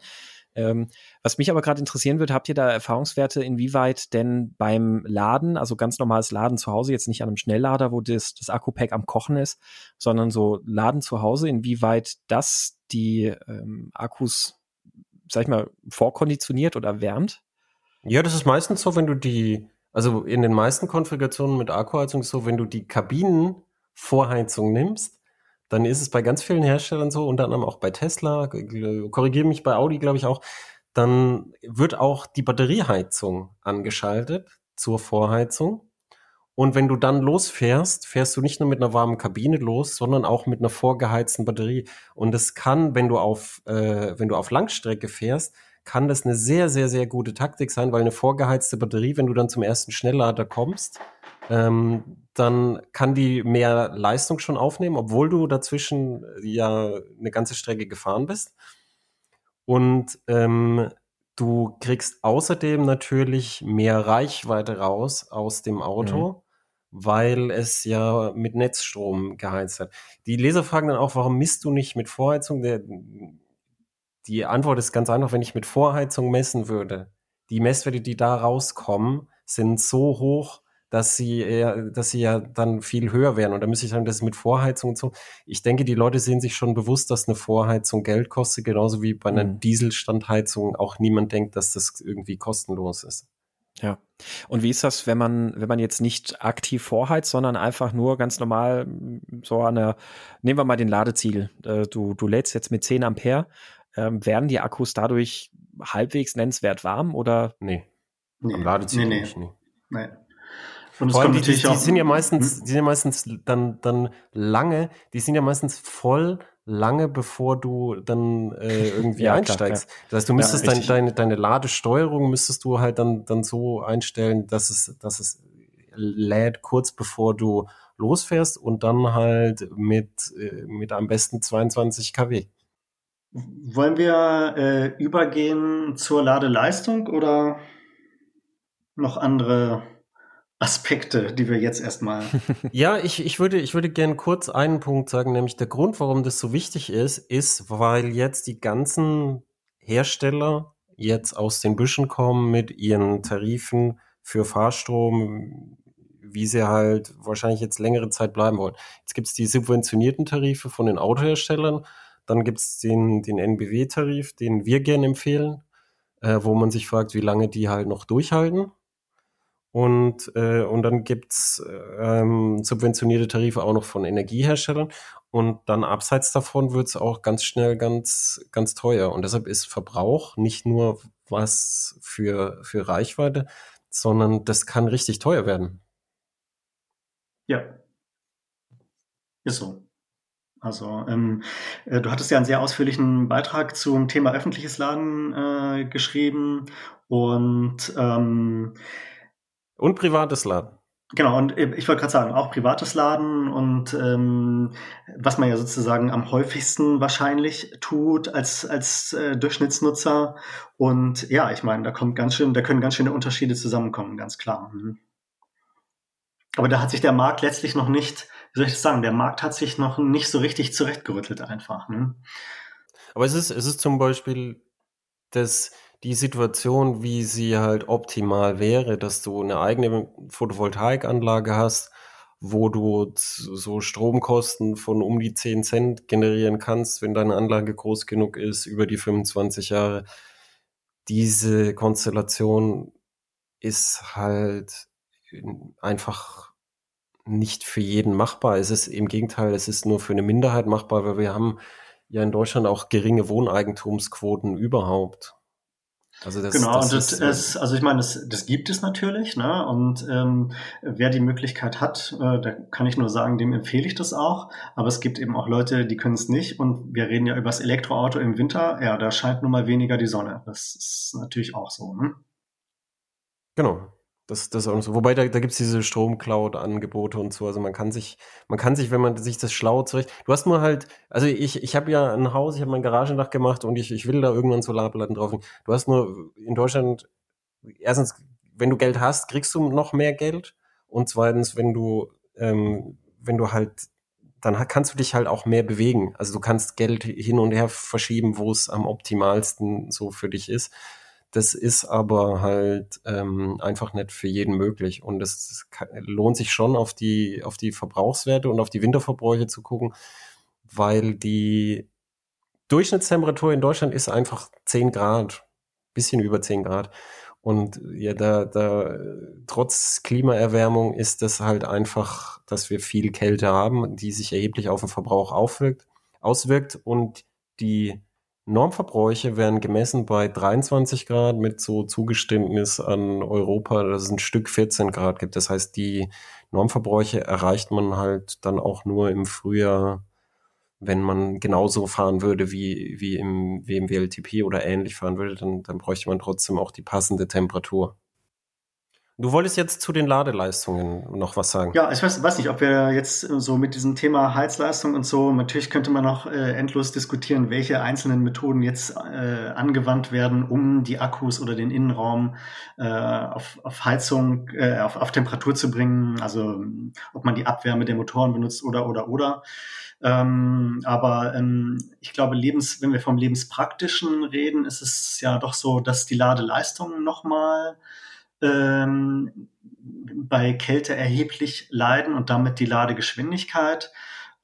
Ähm, was mich aber gerade interessieren würde, habt ihr da Erfahrungswerte, inwieweit denn beim Laden, also ganz normales Laden zu Hause, jetzt nicht an einem Schnelllader, wo das, das Akku-Pack am Kochen ist, sondern so Laden zu Hause, inwieweit das die ähm, Akkus sag ich mal, vorkonditioniert oder wärmt? Ja, das ist meistens so, wenn du die, also in den meisten Konfigurationen mit Akkuheizung ist so, wenn du die Kabinenvorheizung nimmst, dann ist es bei ganz vielen Herstellern so, unter anderem auch bei Tesla, korrigiere mich bei Audi, glaube ich auch, dann wird auch die Batterieheizung angeschaltet zur Vorheizung. Und wenn du dann losfährst, fährst du nicht nur mit einer warmen Kabine los, sondern auch mit einer vorgeheizten Batterie. Und es kann, wenn du auf, äh, wenn du auf Langstrecke fährst, kann das eine sehr, sehr, sehr gute Taktik sein, weil eine vorgeheizte Batterie, wenn du dann zum ersten Schnelllader kommst, ähm, dann kann die mehr Leistung schon aufnehmen, obwohl du dazwischen ja eine ganze Strecke gefahren bist. Und ähm, du kriegst außerdem natürlich mehr Reichweite raus aus dem Auto. Mhm weil es ja mit Netzstrom geheizt hat. Die Leser fragen dann auch, warum misst du nicht mit Vorheizung? Der, die Antwort ist ganz einfach, wenn ich mit Vorheizung messen würde, die Messwerte, die da rauskommen, sind so hoch, dass sie eher, dass sie ja dann viel höher wären. Und da müsste ich sagen, das ist mit Vorheizung und so. Ich denke, die Leute sehen sich schon bewusst, dass eine Vorheizung Geld kostet, genauso wie bei einer mhm. Dieselstandheizung auch niemand denkt, dass das irgendwie kostenlos ist. Ja. Und wie ist das, wenn man, wenn man jetzt nicht aktiv vorheizt, sondern einfach nur ganz normal mm, so eine, nehmen wir mal den Ladeziegel. Äh, du, du lädst jetzt mit 10 Ampere. Ähm, werden die Akkus dadurch halbwegs nennenswert warm oder? Nee. nee. Am Ladeziegel nee, nee. nicht. Nee. Nein. Und Vor allem die, die, die sind ja meistens, hm? die sind ja meistens dann, dann lange, die sind ja meistens voll lange bevor du dann äh, irgendwie ja, einsteigst. Klar, ja. Das heißt, du müsstest ja, dein, deine, deine Ladesteuerung müsstest du halt dann, dann so einstellen, dass es, dass es lädt kurz bevor du losfährst und dann halt mit, äh, mit am besten 22 kW. Wollen wir äh, übergehen zur Ladeleistung oder noch andere Aspekte, die wir jetzt erstmal. ja, ich, ich würde, ich würde gern kurz einen Punkt sagen, nämlich der Grund, warum das so wichtig ist, ist, weil jetzt die ganzen Hersteller jetzt aus den Büschen kommen mit ihren Tarifen für Fahrstrom, wie sie halt wahrscheinlich jetzt längere Zeit bleiben wollen. Jetzt gibt es die subventionierten Tarife von den Autoherstellern, dann gibt es den, den NBW-Tarif, den wir gerne empfehlen, äh, wo man sich fragt, wie lange die halt noch durchhalten. Und, äh, und dann gibt's ähm, subventionierte Tarife auch noch von Energieherstellern. Und dann abseits davon wird's auch ganz schnell ganz, ganz teuer. Und deshalb ist Verbrauch nicht nur was für, für Reichweite, sondern das kann richtig teuer werden. Ja. Ist so. Also ähm, äh, du hattest ja einen sehr ausführlichen Beitrag zum Thema öffentliches Laden äh, geschrieben und ähm, und privates Laden. Genau, und ich wollte gerade sagen, auch privates Laden und ähm, was man ja sozusagen am häufigsten wahrscheinlich tut als, als äh, Durchschnittsnutzer. Und ja, ich meine, da kommt ganz schön, da können ganz schöne Unterschiede zusammenkommen, ganz klar. Mhm. Aber da hat sich der Markt letztlich noch nicht, wie soll ich das sagen, der Markt hat sich noch nicht so richtig zurechtgerüttelt einfach. Ne? Aber es ist, es ist zum Beispiel das die Situation, wie sie halt optimal wäre, dass du eine eigene Photovoltaikanlage hast, wo du so Stromkosten von um die 10 Cent generieren kannst, wenn deine Anlage groß genug ist, über die 25 Jahre. Diese Konstellation ist halt einfach nicht für jeden machbar. Es ist im Gegenteil, es ist nur für eine Minderheit machbar, weil wir haben ja in Deutschland auch geringe Wohneigentumsquoten überhaupt. Also das, genau, das und das ist, ist, also ich meine, das, das gibt es natürlich, ne? Und ähm, wer die Möglichkeit hat, äh, da kann ich nur sagen, dem empfehle ich das auch. Aber es gibt eben auch Leute, die können es nicht. Und wir reden ja über das Elektroauto im Winter. Ja, da scheint nun mal weniger die Sonne. Das ist natürlich auch so. Ne? Genau. Das, das auch so. Wobei da, da gibt es diese Stromcloud-Angebote und so. Also man kann sich, man kann sich, wenn man sich das schlau zurecht. Du hast nur halt, also ich, ich habe ja ein Haus, ich habe mein Garagendach gemacht und ich, ich will da irgendwann Solarplatten drauf. Du hast nur in Deutschland, erstens, wenn du Geld hast, kriegst du noch mehr Geld. Und zweitens, wenn du, ähm, wenn du halt, dann kannst du dich halt auch mehr bewegen. Also du kannst Geld hin und her verschieben, wo es am optimalsten so für dich ist. Das ist aber halt ähm, einfach nicht für jeden möglich. Und es lohnt sich schon, auf die, auf die Verbrauchswerte und auf die Winterverbräuche zu gucken, weil die Durchschnittstemperatur in Deutschland ist einfach 10 Grad, bisschen über 10 Grad. Und ja, da, da, trotz Klimaerwärmung ist das halt einfach, dass wir viel Kälte haben, die sich erheblich auf den Verbrauch aufwirkt, auswirkt und die Normverbräuche werden gemessen bei 23 Grad mit so Zugeständnis an Europa, dass es ein Stück 14 Grad gibt. Das heißt, die Normverbräuche erreicht man halt dann auch nur im Frühjahr, wenn man genauso fahren würde wie, wie, im, wie WLTP oder ähnlich fahren würde, dann, dann bräuchte man trotzdem auch die passende Temperatur. Du wolltest jetzt zu den Ladeleistungen noch was sagen. Ja, ich weiß, weiß nicht, ob wir jetzt so mit diesem Thema Heizleistung und so, natürlich könnte man noch äh, endlos diskutieren, welche einzelnen Methoden jetzt äh, angewandt werden, um die Akkus oder den Innenraum äh, auf, auf Heizung, äh, auf, auf Temperatur zu bringen. Also ob man die Abwärme der Motoren benutzt oder oder oder. Ähm, aber ähm, ich glaube, Lebens, wenn wir vom Lebenspraktischen reden, ist es ja doch so, dass die Ladeleistung nochmal ähm, bei Kälte erheblich leiden und damit die Ladegeschwindigkeit.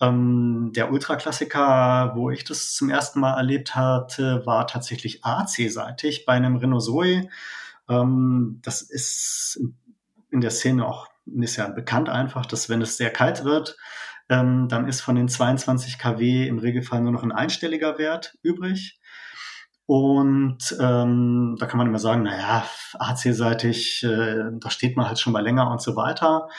Ähm, der Ultraklassiker, wo ich das zum ersten Mal erlebt hatte, war tatsächlich AC-seitig bei einem Renault Zoe. Ähm, das ist in der Szene auch ist ja bekannt einfach, dass wenn es sehr kalt wird, ähm, dann ist von den 22 kW im Regelfall nur noch ein einstelliger Wert übrig. Und ähm, da kann man immer sagen, naja, AC-seitig, äh, da steht man halt schon mal länger und so weiter.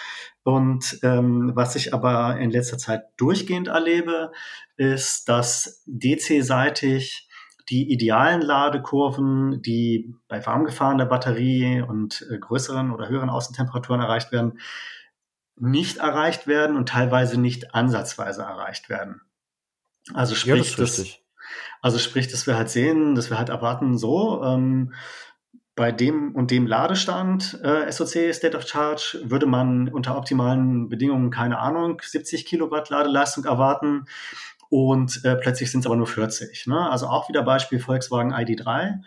Und ähm, was ich aber in letzter Zeit durchgehend erlebe, ist, dass DC-seitig die idealen Ladekurven, die bei warm gefahrener Batterie und äh, größeren oder höheren Außentemperaturen erreicht werden, nicht erreicht werden und teilweise nicht ansatzweise erreicht werden. Also sprich, ja, das also sprich, dass wir halt sehen, dass wir halt erwarten, so, ähm, bei dem und dem Ladestand äh, SOC State of Charge würde man unter optimalen Bedingungen, keine Ahnung, 70 Kilowatt Ladeleistung erwarten und äh, plötzlich sind es aber nur 40. Ne? Also auch wieder Beispiel Volkswagen ID3.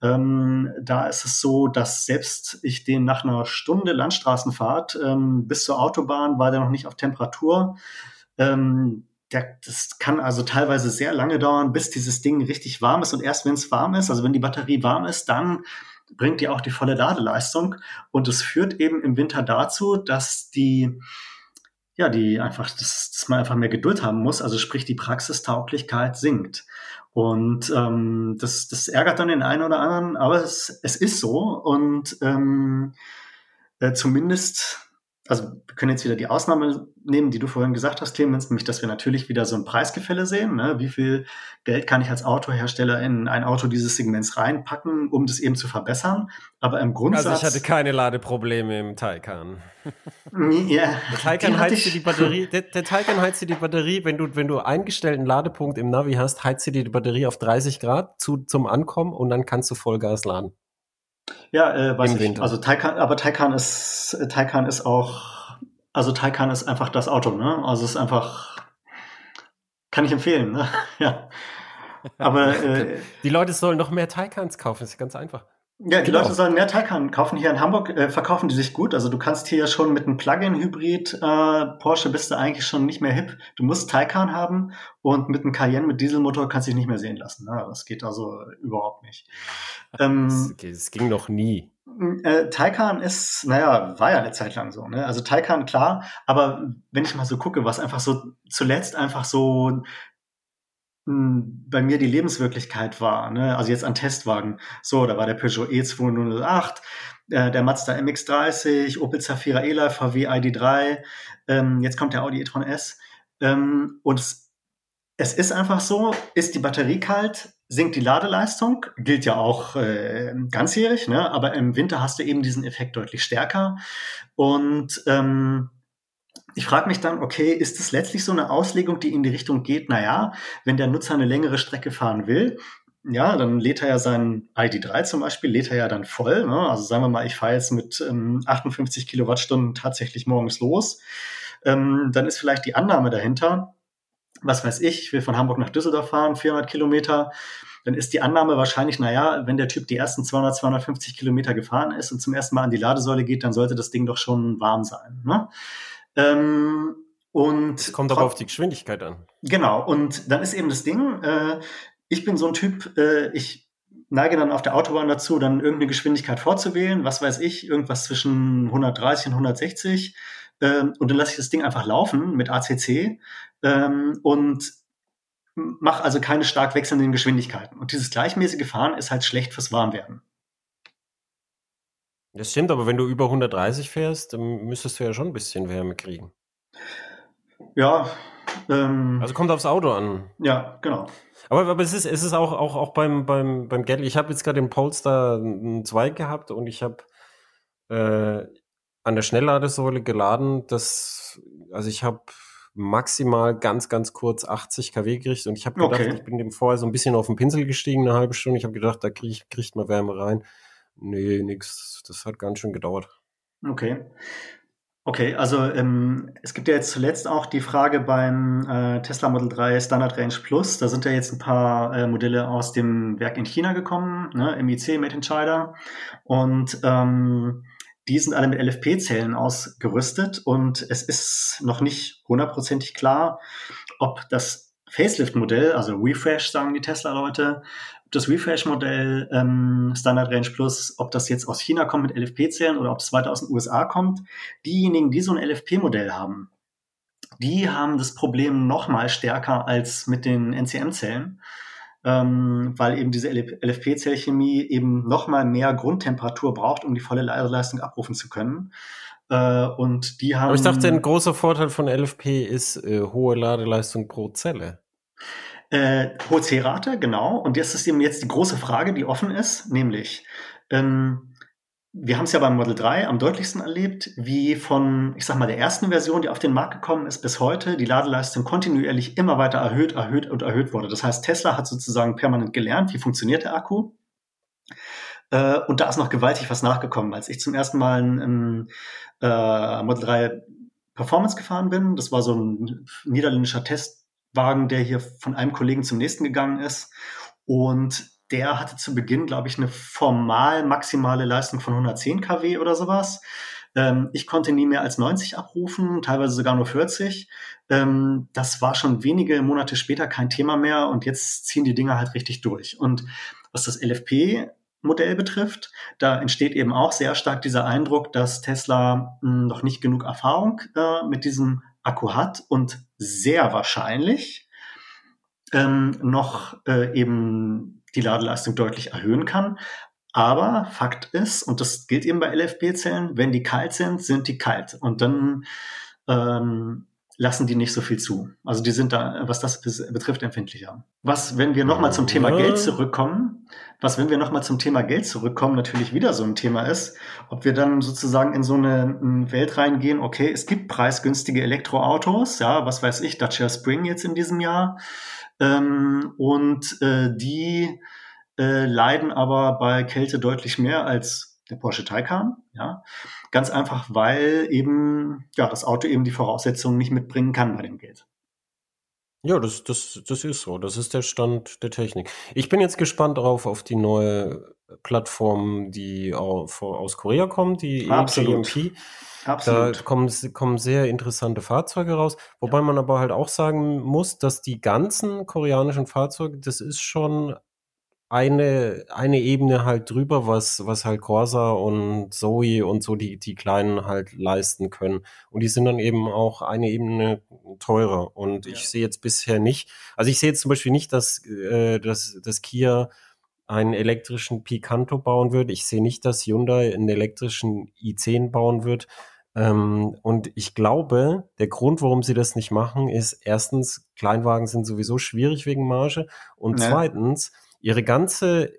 Ähm, da ist es so, dass selbst ich den nach einer Stunde Landstraßenfahrt ähm, bis zur Autobahn war der noch nicht auf Temperatur. Ähm, der, das kann also teilweise sehr lange dauern, bis dieses Ding richtig warm ist. Und erst wenn es warm ist, also wenn die Batterie warm ist, dann bringt die auch die volle Ladeleistung. Und es führt eben im Winter dazu, dass die, ja, die einfach, dass, dass man einfach mehr Geduld haben muss. Also sprich, die Praxistauglichkeit sinkt. Und ähm, das, das ärgert dann den einen oder anderen, aber es, es ist so. Und ähm, äh, zumindest also wir können jetzt wieder die Ausnahme nehmen, die du vorhin gesagt hast, Clemens, nämlich, dass wir natürlich wieder so ein Preisgefälle sehen. Ne? Wie viel Geld kann ich als Autohersteller in ein Auto dieses Segments reinpacken, um das eben zu verbessern? Aber im Grundsatz. Also ich hatte keine Ladeprobleme im Taycan. Ja, der Taycan heizt dir die Batterie, der, der Taycan heizt dir die Batterie, wenn du, wenn du eingestellten Ladepunkt im Navi hast, heizt dir die Batterie auf 30 Grad zu, zum Ankommen und dann kannst du Vollgas laden. Ja, äh, weiß Im ich. Winter. Also Taycan, aber Taycan ist, Taycan ist auch, also Taycan ist einfach das Auto, ne? Also es ist einfach, kann ich empfehlen, ne? ja. Aber äh, die Leute sollen noch mehr Taycans kaufen, das ist ganz einfach. Ja, die genau. Leute sollen mehr Taycan kaufen. Hier in Hamburg äh, verkaufen die sich gut. Also du kannst hier schon mit einem Plug-in-Hybrid äh, Porsche bist du eigentlich schon nicht mehr hip. Du musst Taycan haben und mit einem Cayenne mit Dieselmotor kannst du dich nicht mehr sehen lassen. Ne? Das geht also überhaupt nicht. Ähm, das, ging noch nie. Äh, Taycan ist, naja, war ja eine Zeit lang so. Ne? Also Taycan, klar, aber wenn ich mal so gucke, was einfach so zuletzt einfach so bei mir die Lebenswirklichkeit war. Ne? Also jetzt an Testwagen. So, da war der Peugeot E208, äh, der Mazda MX-30, Opel Zafira E-Life, VW ID3, ähm, jetzt kommt der Audi e-tron S. Ähm, und es, es ist einfach so, ist die Batterie kalt, sinkt die Ladeleistung, gilt ja auch äh, ganzjährig, ne? aber im Winter hast du eben diesen Effekt deutlich stärker. Und ähm, ich frage mich dann, okay, ist es letztlich so eine Auslegung, die in die Richtung geht, naja, wenn der Nutzer eine längere Strecke fahren will, ja, dann lädt er ja sein ID3 zum Beispiel, lädt er ja dann voll. Ne? Also sagen wir mal, ich fahre jetzt mit ähm, 58 Kilowattstunden tatsächlich morgens los. Ähm, dann ist vielleicht die Annahme dahinter, was weiß ich, ich will von Hamburg nach Düsseldorf fahren, 400 Kilometer, dann ist die Annahme wahrscheinlich, naja, wenn der Typ die ersten 200, 250 Kilometer gefahren ist und zum ersten Mal an die Ladesäule geht, dann sollte das Ding doch schon warm sein. Ne? Ähm, und es kommt aber auf die Geschwindigkeit an. Genau, und dann ist eben das Ding, äh, ich bin so ein Typ, äh, ich neige dann auf der Autobahn dazu, dann irgendeine Geschwindigkeit vorzuwählen, was weiß ich, irgendwas zwischen 130 und 160. Ähm, und dann lasse ich das Ding einfach laufen mit ACC ähm, und mache also keine stark wechselnden Geschwindigkeiten. Und dieses gleichmäßige Fahren ist halt schlecht fürs Warmwerden. Das stimmt, aber wenn du über 130 fährst, dann müsstest du ja schon ein bisschen Wärme kriegen. Ja. Ähm, also kommt aufs Auto an. Ja, genau. Aber, aber es ist, es ist auch, auch, auch beim, beim, beim Geld. Ich habe jetzt gerade den Polestar 2 gehabt und ich habe äh, an der Schnellladesäule geladen. Das, also ich habe maximal ganz, ganz kurz 80 kW gekriegt und ich habe gedacht, okay. ich bin dem vorher so ein bisschen auf den Pinsel gestiegen, eine halbe Stunde. Ich habe gedacht, da krieg, kriegt man Wärme rein. Nee, nix. Das hat ganz schön gedauert. Okay. Okay, also ähm, es gibt ja jetzt zuletzt auch die Frage beim äh, Tesla Model 3 Standard Range Plus. Da sind ja jetzt ein paar äh, Modelle aus dem Werk in China gekommen, ne, MIC Made in China. Und ähm, die sind alle mit LFP-Zellen ausgerüstet und es ist noch nicht hundertprozentig klar, ob das Facelift-Modell, also Refresh sagen die Tesla-Leute, das Refresh-Modell ähm, Standard Range Plus, ob das jetzt aus China kommt mit LFP-Zellen oder ob es weiter aus den USA kommt, diejenigen, die so ein LFP-Modell haben, die haben das Problem noch mal stärker als mit den NCM-Zellen, ähm, weil eben diese LFP-Zellchemie eben noch mal mehr Grundtemperatur braucht, um die volle Leistung abrufen zu können. Äh, und die haben. Aber ich dachte, ein großer Vorteil von LFP ist äh, hohe Ladeleistung pro Zelle. Äh, hohe C-Rate, genau. Und das ist eben jetzt die große Frage, die offen ist, nämlich, ähm, wir haben es ja beim Model 3 am deutlichsten erlebt, wie von, ich sag mal, der ersten Version, die auf den Markt gekommen ist, bis heute die Ladeleistung kontinuierlich immer weiter erhöht, erhöht und erhöht wurde. Das heißt, Tesla hat sozusagen permanent gelernt, wie funktioniert der Akku. Äh, und da ist noch gewaltig was nachgekommen. Als ich zum ersten Mal ein, ein äh, Model 3 Performance gefahren bin, das war so ein niederländischer Test, Wagen, der hier von einem Kollegen zum nächsten gegangen ist. Und der hatte zu Beginn, glaube ich, eine formal maximale Leistung von 110 kW oder sowas. Ähm, ich konnte nie mehr als 90 abrufen, teilweise sogar nur 40. Ähm, das war schon wenige Monate später kein Thema mehr und jetzt ziehen die Dinger halt richtig durch. Und was das LFP Modell betrifft. Da entsteht eben auch sehr stark dieser Eindruck, dass Tesla mh, hm, noch nicht genug Erfahrung äh, mit diesem Akku hat und sehr wahrscheinlich ähm, noch äh, eben die Ladeleistung deutlich erhöhen kann. Aber Fakt ist, und das gilt eben bei LFP-Zellen, wenn die kalt sind, sind die kalt. Und dann ähm, lassen die nicht so viel zu. Also die sind da, was das betrifft, empfindlicher. Was, wenn wir nochmal zum Thema Geld zurückkommen, was, wenn wir nochmal zum Thema Geld zurückkommen, natürlich wieder so ein Thema ist, ob wir dann sozusagen in so eine Welt reingehen, okay, es gibt preisgünstige Elektroautos, ja, was weiß ich, Dacia Spring jetzt in diesem Jahr, ähm, und äh, die äh, leiden aber bei Kälte deutlich mehr als der Porsche Taycan, ja. Ganz einfach, weil eben ja, das Auto eben die Voraussetzungen nicht mitbringen kann bei dem Geld. Ja, das, das, das ist so. Das ist der Stand der Technik. Ich bin jetzt gespannt darauf auf die neue Plattform, die aus Korea kommt, die EGMP. Absolut. Da kommen, kommen sehr interessante Fahrzeuge raus. Wobei ja. man aber halt auch sagen muss, dass die ganzen koreanischen Fahrzeuge, das ist schon eine, eine Ebene halt drüber, was, was halt Corsa und Zoe und so die, die Kleinen halt leisten können. Und die sind dann eben auch eine Ebene teurer. Und ja. ich sehe jetzt bisher nicht, also ich sehe jetzt zum Beispiel nicht, dass, äh, dass, dass Kia einen elektrischen Picanto bauen wird. Ich sehe nicht, dass Hyundai einen elektrischen i10 bauen wird. Ähm, und ich glaube, der Grund, warum sie das nicht machen, ist erstens, Kleinwagen sind sowieso schwierig wegen Marge. Und ja. zweitens, ihre ganze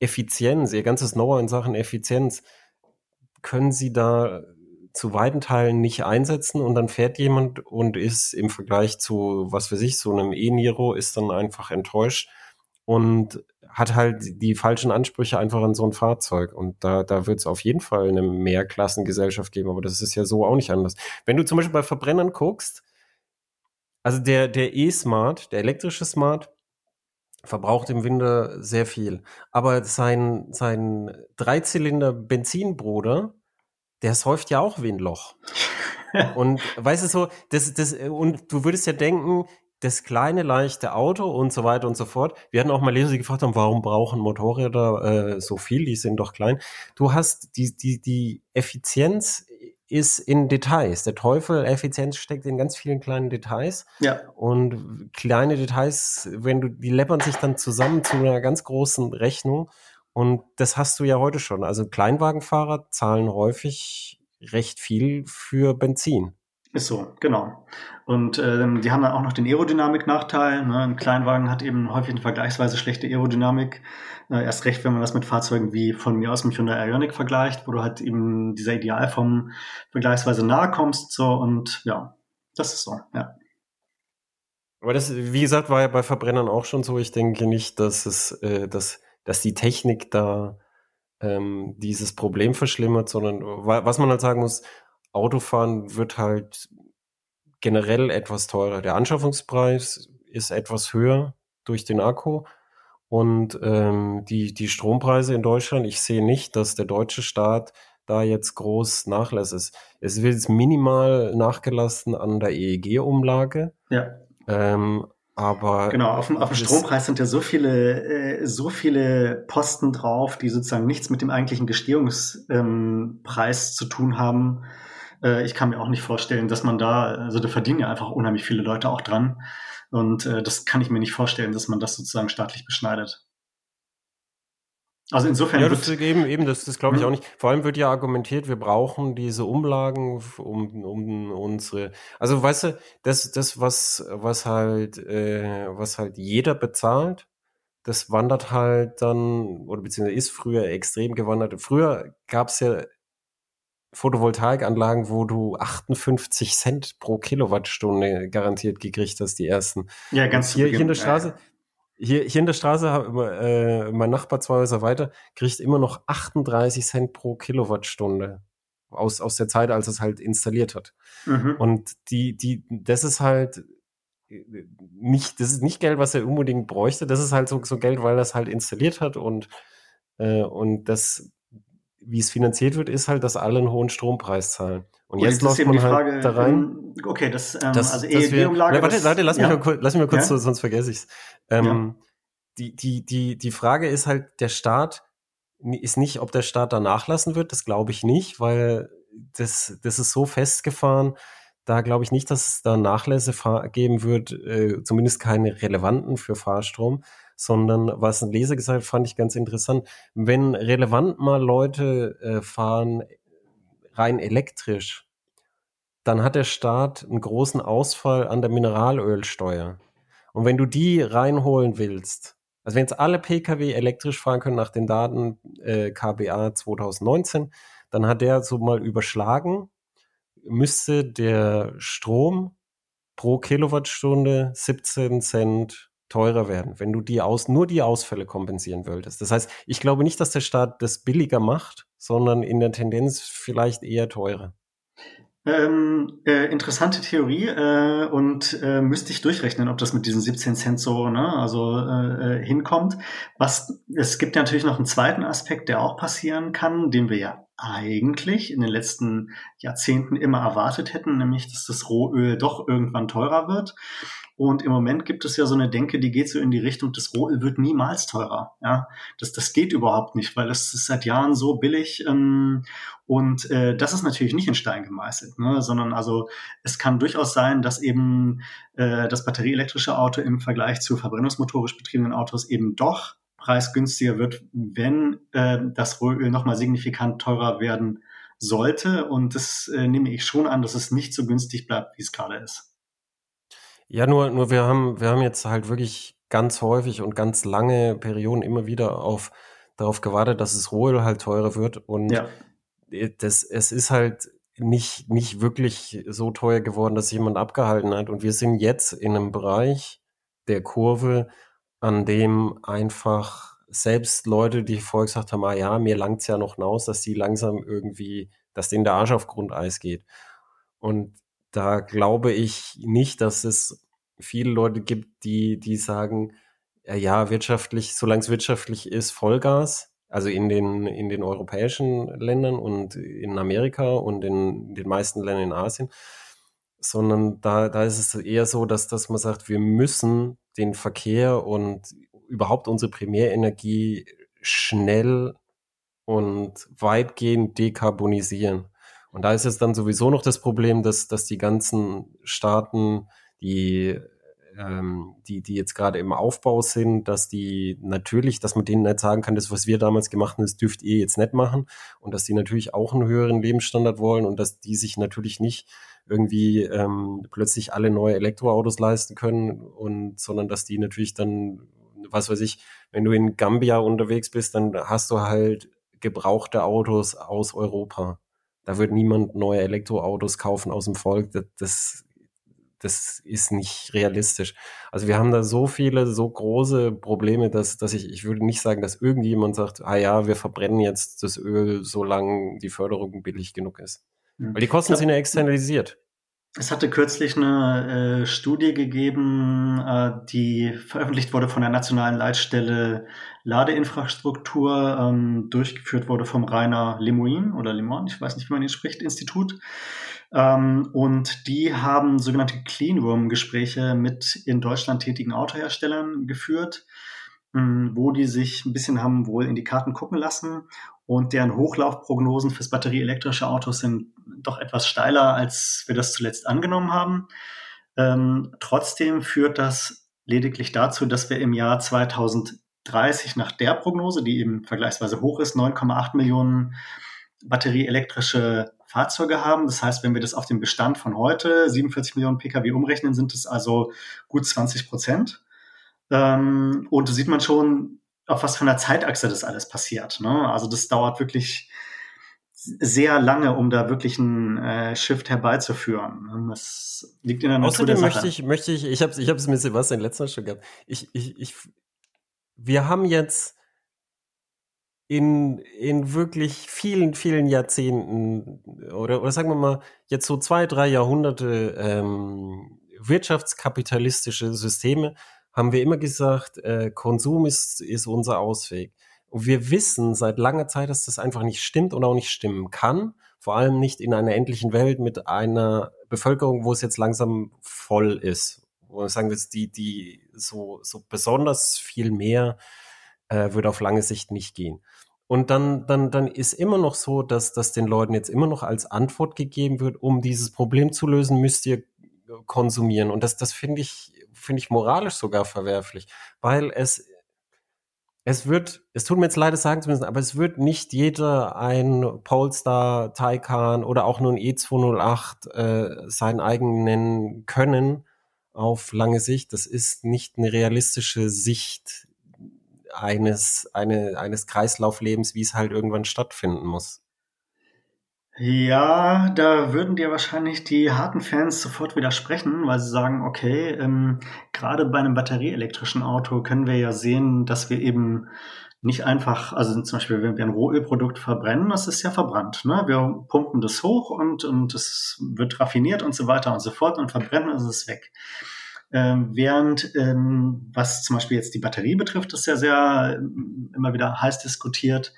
Effizienz, ihr ganzes Know-how in Sachen Effizienz können sie da zu weiten Teilen nicht einsetzen und dann fährt jemand und ist im Vergleich zu, was weiß ich, so einem E-Niro, ist dann einfach enttäuscht und hat halt die falschen Ansprüche einfach an so ein Fahrzeug. Und da, da wird es auf jeden Fall eine Mehrklassengesellschaft geben, aber das ist ja so auch nicht anders. Wenn du zum Beispiel bei Verbrennern guckst, also der, der E-Smart, der elektrische Smart, verbraucht im Winter sehr viel. Aber sein, sein Dreizylinder Benzinbruder, der säuft ja auch wie ein Loch. und weißt du so, das, das, und du würdest ja denken, das kleine, leichte Auto und so weiter und so fort. Wir hatten auch mal Leser, die gefragt haben, warum brauchen Motorräder äh, so viel? Die sind doch klein. Du hast die, die, die Effizienz ist in Details. Der Teufel Effizienz steckt in ganz vielen kleinen Details. Ja. Und kleine Details, wenn du, die läppern sich dann zusammen zu einer ganz großen Rechnung. Und das hast du ja heute schon. Also Kleinwagenfahrer zahlen häufig recht viel für Benzin. Ist so, genau. Und ähm, die haben dann auch noch den Aerodynamik-Nachteil. Ne? Ein Kleinwagen hat eben häufig eine vergleichsweise schlechte Aerodynamik. Äh, erst recht, wenn man das mit Fahrzeugen wie von mir aus dem Hyundai Ioniq vergleicht, wo du halt eben dieser Idealform vergleichsweise nahe kommst. So und ja, das ist so, ja. Aber das, wie gesagt, war ja bei Verbrennern auch schon so. Ich denke nicht, dass es, äh, dass, dass die Technik da ähm, dieses Problem verschlimmert, sondern was man halt sagen muss, Autofahren wird halt generell etwas teurer. Der Anschaffungspreis ist etwas höher durch den Akku. Und ähm, die, die Strompreise in Deutschland, ich sehe nicht, dass der deutsche Staat da jetzt groß nachlässt. Es, es wird jetzt minimal nachgelassen an der EEG-Umlage. Ja. Ähm, aber genau, auf dem, auf dem Strompreis sind ja so viele, äh, so viele Posten drauf, die sozusagen nichts mit dem eigentlichen Gestehungspreis ähm, zu tun haben. Äh, ich kann mir auch nicht vorstellen, dass man da, also da verdienen ja einfach unheimlich viele Leute auch dran. Und äh, das kann ich mir nicht vorstellen, dass man das sozusagen staatlich beschneidet. Also insofern. Ja, das eben, eben, das, das glaube ich hm. auch nicht. Vor allem wird ja argumentiert, wir brauchen diese Umlagen, um, um unsere. Also weißt du, das, das, was, was halt, äh, was halt jeder bezahlt, das wandert halt dann, oder beziehungsweise ist früher extrem gewandert. Früher gab es ja Photovoltaikanlagen, wo du 58 Cent pro Kilowattstunde garantiert gekriegt hast, die ersten. Ja, ganz hier, hier in der Straße. Hier, hier in der Straße, äh, mein Nachbar zwei Häuser weiter, kriegt immer noch 38 Cent pro Kilowattstunde aus, aus der Zeit, als es halt installiert hat. Mhm. Und die, die, das ist halt nicht, das ist nicht Geld, was er unbedingt bräuchte. Das ist halt so, so Geld, weil er es halt installiert hat und, äh, und das, wie es finanziert wird, ist halt, dass alle einen hohen Strompreis zahlen. Und, und jetzt läuft man halt Frage, da rein. Ähm, okay, das, ähm, das also EEG-Umlage. Warte, warte, lass, ja? mich mal kurz, lass mich mal kurz, ja? so, sonst vergesse ich's. Ähm, ja. die, die, die, die Frage ist halt, der Staat ist nicht, ob der Staat da nachlassen wird, das glaube ich nicht, weil das, das ist so festgefahren, da glaube ich nicht, dass es da Nachlässe geben wird, äh, zumindest keine relevanten für Fahrstrom sondern was ein Leser gesagt hat, fand ich ganz interessant. Wenn relevant mal Leute äh, fahren rein elektrisch, dann hat der Staat einen großen Ausfall an der Mineralölsteuer. Und wenn du die reinholen willst, also wenn jetzt alle Pkw elektrisch fahren können nach den Daten äh, KBA 2019, dann hat der so mal überschlagen, müsste der Strom pro Kilowattstunde 17 Cent teurer werden, wenn du die aus, nur die Ausfälle kompensieren wolltest. Das heißt, ich glaube nicht, dass der Staat das billiger macht, sondern in der Tendenz vielleicht eher teurer. Ähm, äh, interessante Theorie äh, und äh, müsste ich durchrechnen, ob das mit diesen 17 Cent so ne, also äh, äh, hinkommt. Was es gibt natürlich noch einen zweiten Aspekt, der auch passieren kann, den wir ja eigentlich in den letzten Jahrzehnten immer erwartet hätten, nämlich dass das Rohöl doch irgendwann teurer wird. Und im Moment gibt es ja so eine Denke, die geht so in die Richtung, das Rohöl wird niemals teurer. Ja, das, das geht überhaupt nicht, weil es ist seit Jahren so billig. Ähm, und äh, das ist natürlich nicht in Stein gemeißelt, ne? sondern also es kann durchaus sein, dass eben äh, das batterieelektrische Auto im Vergleich zu verbrennungsmotorisch betriebenen Autos eben doch preisgünstiger wird, wenn äh, das Rohöl nochmal signifikant teurer werden sollte. Und das äh, nehme ich schon an, dass es nicht so günstig bleibt, wie es gerade ist. Ja, nur, nur wir haben, wir haben jetzt halt wirklich ganz häufig und ganz lange Perioden immer wieder auf darauf gewartet, dass es Rohöl halt teurer wird und ja. das, es ist halt nicht, nicht wirklich so teuer geworden, dass jemand abgehalten hat. Und wir sind jetzt in einem Bereich der Kurve, an dem einfach selbst Leute, die vorher gesagt haben, ah ja, mir langt's ja noch hinaus, dass die langsam irgendwie, dass denen der Arsch auf Grundeis geht. Und da glaube ich nicht, dass es viele Leute gibt, die, die sagen, ja, ja wirtschaftlich, solange es wirtschaftlich ist, Vollgas. Also in den, in den europäischen Ländern und in Amerika und in den meisten Ländern in Asien. Sondern da, da ist es eher so, dass, dass man sagt, wir müssen den Verkehr und überhaupt unsere Primärenergie schnell und weitgehend dekarbonisieren. Und da ist es dann sowieso noch das Problem, dass, dass die ganzen Staaten, die, ähm, die, die jetzt gerade im Aufbau sind, dass die natürlich, dass man denen nicht sagen kann, das, was wir damals gemacht haben, das dürft ihr jetzt nicht machen. Und dass die natürlich auch einen höheren Lebensstandard wollen und dass die sich natürlich nicht irgendwie ähm, plötzlich alle neue Elektroautos leisten können und sondern dass die natürlich dann, was weiß ich, wenn du in Gambia unterwegs bist, dann hast du halt gebrauchte Autos aus Europa. Da wird niemand neue Elektroautos kaufen aus dem Volk. Das, das, das ist nicht realistisch. Also wir haben da so viele, so große Probleme, dass, dass ich, ich würde nicht sagen, dass irgendjemand sagt, ah ja, wir verbrennen jetzt das Öl, solange die Förderung billig genug ist. Hm. Weil die Kosten glaub, sind ja externalisiert. Es hatte kürzlich eine äh, Studie gegeben, äh, die veröffentlicht wurde von der Nationalen Leitstelle Ladeinfrastruktur, ähm, durchgeführt wurde vom Rainer Lemoin oder Limon, ich weiß nicht, wie man ihn spricht, Institut. Ähm, und die haben sogenannte Cleanroom-Gespräche mit in Deutschland tätigen Autoherstellern geführt, mh, hm, wo die sich ein bisschen haben wohl in die Karten gucken lassen und deren Hochlaufprognosen fürs batterieelektrische Autos sind doch etwas steiler, als wir das zuletzt angenommen haben. Ähm, trotzdem führt das lediglich dazu, dass wir im Jahr 2030 nach der Prognose, die eben vergleichsweise hoch ist, 9,8 Millionen batterieelektrische Fahrzeuge haben. Das heißt, wenn wir das auf den Bestand von heute, 47 Millionen Pkw umrechnen, sind es also gut 20 Prozent. Ähm, und da sieht man schon, auf was von der Zeitachse das alles passiert. Ne? Also das dauert wirklich sehr lange, um da wirklich einen äh, Shift herbeizuführen. Das liegt in der Natur Außerdem der möchte ich, möchte ich, ich habe es mit Sebastian letztens schon gehabt. Ich, ich, ich, wir haben jetzt in, in wirklich vielen, vielen Jahrzehnten oder, oder sagen wir mal jetzt so zwei, drei Jahrhunderte ähm, wirtschaftskapitalistische Systeme, haben wir immer gesagt, äh, Konsum ist, ist unser Ausweg. Und wir wissen seit langer Zeit, dass das einfach nicht stimmt und auch nicht stimmen kann. Vor allem nicht in einer endlichen Welt mit einer Bevölkerung, wo es jetzt langsam voll ist. Wo wir sagen, dass die, die so, so besonders viel mehr äh, würde auf lange Sicht nicht gehen. Und dann, dann, dann ist immer noch so, dass, dass den Leuten jetzt immer noch als Antwort gegeben wird, um dieses Problem zu lösen, müsst ihr konsumieren. Und das, das finde ich, finde ich moralisch sogar verwerflich, weil es es wird, es tut mir jetzt leid, es sagen zu müssen, aber es wird nicht jeder ein Polestar Taycan oder auch nur ein E208 äh, sein eigen nennen können auf lange Sicht. Das ist nicht eine realistische Sicht eines, eine, eines Kreislauflebens, wie es halt irgendwann stattfinden muss. Ja, da würden dir wahrscheinlich die harten Fans sofort widersprechen, weil sie sagen, okay, ähm, gerade bei einem batterieelektrischen Auto können wir ja sehen, dass wir eben nicht einfach, also zum Beispiel, wenn wir ein Rohölprodukt verbrennen, das ist ja verbrannt. Ne? Wir pumpen das hoch und, und es wird raffiniert und so weiter und so fort und verbrennen ist es weg. Ähm, während ähm, was zum Beispiel jetzt die Batterie betrifft, ist ja sehr ähm, immer wieder heiß diskutiert,